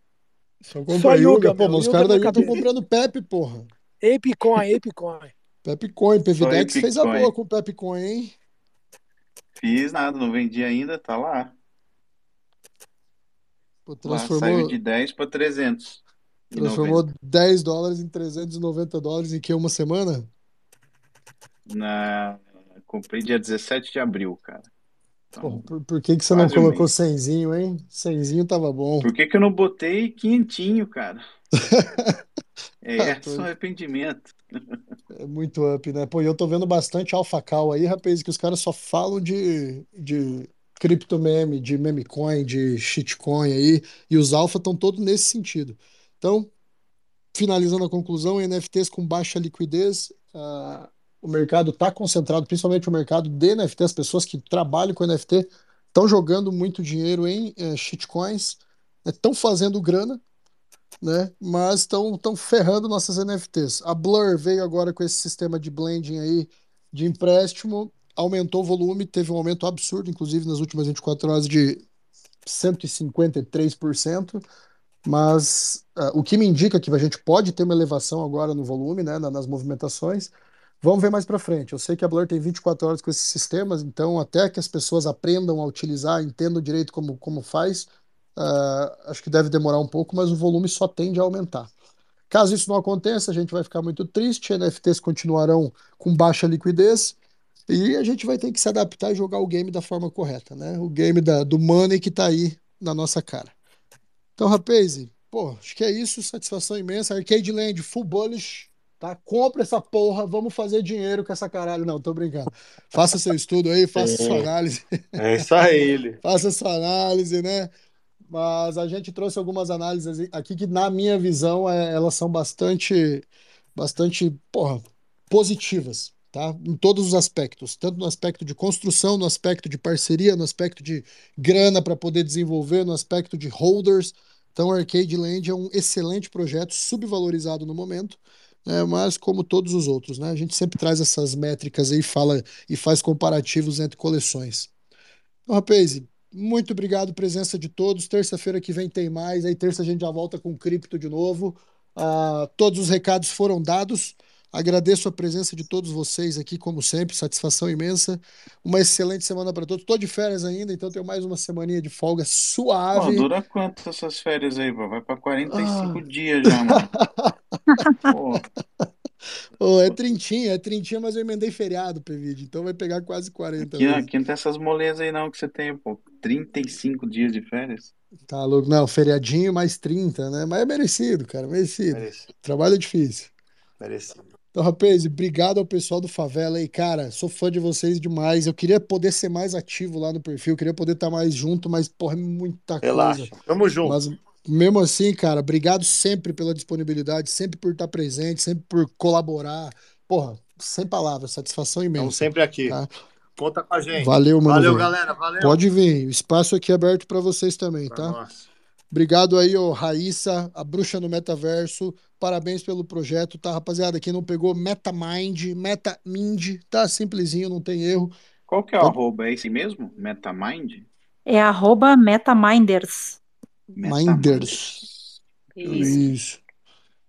Só compra só Yuga, pô, mas os caras da Yuga estão comprando Pepe, porra. Apecoin, Apecoin. Pepecoin, PVDex fez a boa com o Pepecoin, hein? Fiz nada, não vendi ainda, tá lá. Pô, transformou... Lá, saiu de 10 para 300. Transformou 10 dólares em 390 dólares em que uma semana? Na... Comprei dia 17 de abril, cara. Então, por, por, que, que você não colocou cenzinho, hein? Cenzinho tava bom. Por que, que eu não botei quinhentinho, cara? é, ah, só arrependimento. É muito up, né? Pô, eu tô vendo bastante alpha cal aí, rapaz, que os caras só falam de, de criptomeme, de memecoin, de shitcoin aí, e os alfa estão todos nesse sentido. Então, finalizando a conclusão, NFTs com baixa liquidez, uh, o mercado está concentrado, principalmente o mercado de NFT, as pessoas que trabalham com NFT estão jogando muito dinheiro em é, shitcoins, estão né, fazendo grana, né? Mas estão ferrando nossas NFTs. A Blur veio agora com esse sistema de blending aí de empréstimo, aumentou o volume, teve um aumento absurdo, inclusive nas últimas 24 horas de 153%. Mas uh, o que me indica que a gente pode ter uma elevação agora no volume, né, nas movimentações. Vamos ver mais para frente. Eu sei que a Blur tem 24 horas com esses sistemas, então até que as pessoas aprendam a utilizar, entendam direito como, como faz, uh, acho que deve demorar um pouco, mas o volume só tende a aumentar. Caso isso não aconteça, a gente vai ficar muito triste, NFTs continuarão com baixa liquidez e a gente vai ter que se adaptar e jogar o game da forma correta, né? O game da, do money que está aí na nossa cara. Então, rapaz, pô, acho que é isso, satisfação imensa. Arcade Land, full bullish, Tá? Compra essa porra, vamos fazer dinheiro com essa caralho. Não, tô brincando. Faça seu estudo aí, faça é, sua análise. É isso aí. faça sua análise, né? Mas a gente trouxe algumas análises aqui que, na minha visão, é, elas são bastante, bastante, porra, positivas, tá? Em todos os aspectos, tanto no aspecto de construção, no aspecto de parceria, no aspecto de grana para poder desenvolver, no aspecto de holders. Então, Arcade Land é um excelente projeto, subvalorizado no momento né, mas como todos os outros, né, a gente sempre traz essas métricas aí, fala e faz comparativos entre coleções. Então, rapaz, muito obrigado, presença de todos. Terça-feira que vem tem mais. Aí terça a gente já volta com cripto de novo. Uh, todos os recados foram dados. Agradeço a presença de todos vocês aqui, como sempre, satisfação imensa. Uma excelente semana para todos. Estou de férias ainda, então tenho mais uma semaninha de folga suave. Pô, dura quanto essas férias aí, pô? Vai para 45 ah. dias já, mano. Oh, é trintinha, é trintinha, mas eu emendei feriado, Pevide, então vai pegar quase 40 aqui, aqui não tem essas molezas aí não que você tem, pô. 35 dias de férias. Tá louco. Não, feriadinho mais 30, né? Mas é merecido, cara, merecido. merecido. Trabalho é difícil. Merecido. Então, rapaz, obrigado ao pessoal do Favela aí, cara. Sou fã de vocês demais. Eu queria poder ser mais ativo lá no perfil, queria poder estar mais junto, mas, porra, é muita Relaxa. coisa. Tamo junto. Mas mesmo assim, cara, obrigado sempre pela disponibilidade, sempre por estar presente, sempre por colaborar. Porra, sem palavras, satisfação imensa. Estamos sempre aqui. Tá? Conta com a gente. Valeu, mano. Valeu, galera. Valeu. Pode vir. O espaço aqui é aberto para vocês também, pra tá? Nós. Obrigado aí, ô Raíssa, a bruxa no metaverso. Parabéns pelo projeto, tá, rapaziada? Quem não pegou, MetaMind, MetaMind, tá simplesinho, não tem erro. Qual que é o Pode... arroba? É esse mesmo? MetaMind? É arroba MetaMinders. Minders. Isso. Isso.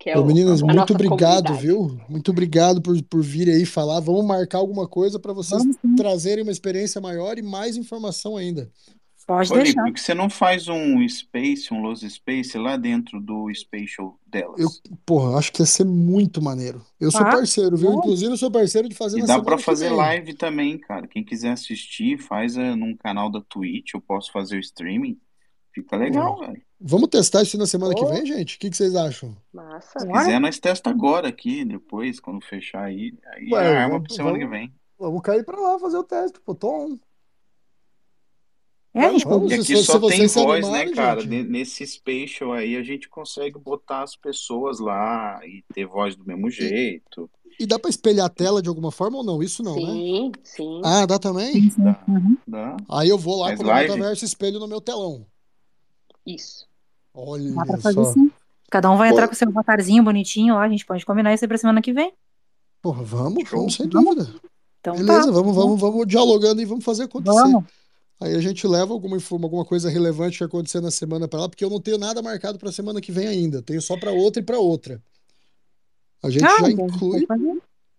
É Ô, meninas, muito obrigado, viu? Muito obrigado por, por vir aí falar. Vamos marcar alguma coisa para vocês trazerem uma experiência maior e mais informação ainda. Pode Olha, deixar. Por que você não faz um Space, um Los Space lá dentro do Spatial delas? Eu, porra, acho que ia ser muito maneiro. Eu sou ah, parceiro, viu? Inclusive, eu sou parceiro de fazer E dá para fazer live também, cara. Quem quiser assistir, faz uh, num canal da Twitch. Eu posso fazer o streaming. Fica legal, velho. Vamos testar isso na semana oh. que vem, gente? O que, que vocês acham? Massa. Se quiser, nós testa agora aqui, depois, quando fechar aí. Aí Ué, é arma pra semana vamos, que vem. Vamos cair pra lá fazer o teste, pô. Tô on. É, gente, vamos, e aqui se, só se tem voz, né, cara? Gente. Nesse spatial aí a gente consegue botar as pessoas lá e ter voz do mesmo jeito. E dá para espelhar a tela de alguma forma ou não? Isso não, sim, né? Sim, sim. Ah, dá também? Dá, uhum. dá. Aí eu vou lá com o metaverso espelho no meu telão. Isso. Olha Dá pra fazer só. sim. Cada um vai entrar com seu avatarzinho bonitinho lá, a gente pode combinar isso aí pra semana que vem. Porra, vamos, vamos sem dúvida. Então, Beleza, tá. vamos, vamos, vamos dialogando e vamos fazer acontecer. Vamos. Aí a gente leva alguma, alguma coisa relevante que acontecer na semana para lá, porque eu não tenho nada marcado para semana que vem ainda. Tenho só para outra e para outra. A gente ah, já inclui.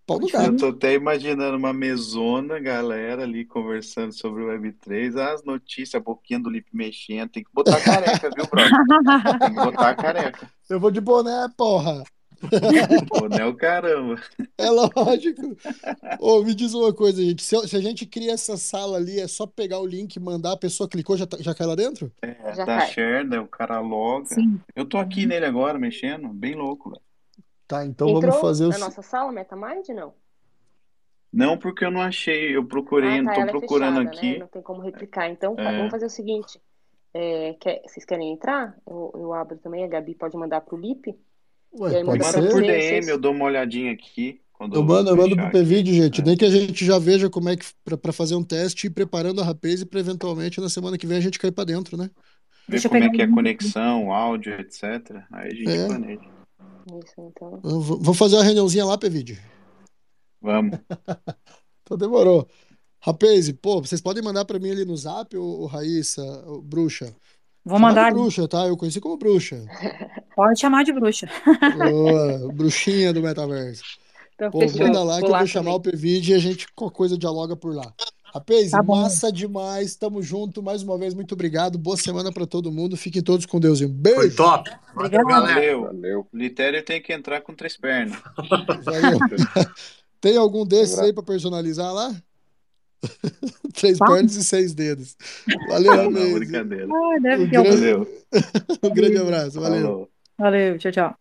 No gato. Eu tô até imaginando uma mesona, galera ali conversando sobre o Web3, as notícias, a boquinha do Lip mexendo. Tem que botar a careca, viu, brother? Tem que botar a careca. Eu vou de boné, porra. Boné é o caramba. É lógico. Ô, me diz uma coisa, gente. Se, se, a gente cria essa sala ali, é só pegar o link, mandar, a pessoa clicou, já, tá, já cai lá dentro? É, já tá cai. share, né? O cara loga. Sim. Eu tô aqui nele agora, mexendo, bem louco, velho. Tá, então Entrou vamos fazer o. Na nossa sala, MetaMind, não? Não, porque eu não achei. Eu procurei, ah, tá, tô é procurando é fechada, aqui. Né? Não tem como replicar. Então, tá, é. vamos fazer o seguinte. É, quer, vocês querem entrar? Eu, eu, abro também, a Gabi pode mandar pro Lip. Ué, pode manda por DM, eu dou uma olhadinha aqui. eu mando, eu mando pro PVD, gente. É. Nem que a gente já veja como é que. para fazer um teste e ir preparando a rapaz e pra eventualmente na semana que vem a gente cair pra dentro, né? Ver Deixa como é que é a conexão, áudio, etc. Aí a gente é. planeja. Isso, então. Vamos fazer uma reuniãozinha lá, PVD. Vamos. então demorou. Rapaz, pô, vocês podem mandar para mim ali no zap, o, Raíssa, o Bruxa. Vou mandar. Bruxa, tá? Eu conheci como Bruxa. Pode chamar de Bruxa. Boa, bruxinha do metaverso. Então, Pô, fechou. manda lá que eu vou chamar também. o PVD e a gente, qualquer coisa, dialoga por lá. Rapaz, tá massa demais. Tamo junto. Mais uma vez, muito obrigado. Boa semana para todo mundo. Fiquem todos com Deus. Um beijo. Foi top. Valeu, galera. Valeu. Valeu. O Litério tem que entrar com três pernas. Valeu. Tem algum desses aí para personalizar lá? Três tá. pernas e seis dedos. Valeu, Não, brincadeira. Ah, deve um, grande... um grande abraço. Valeu. Valeu, tchau, tchau.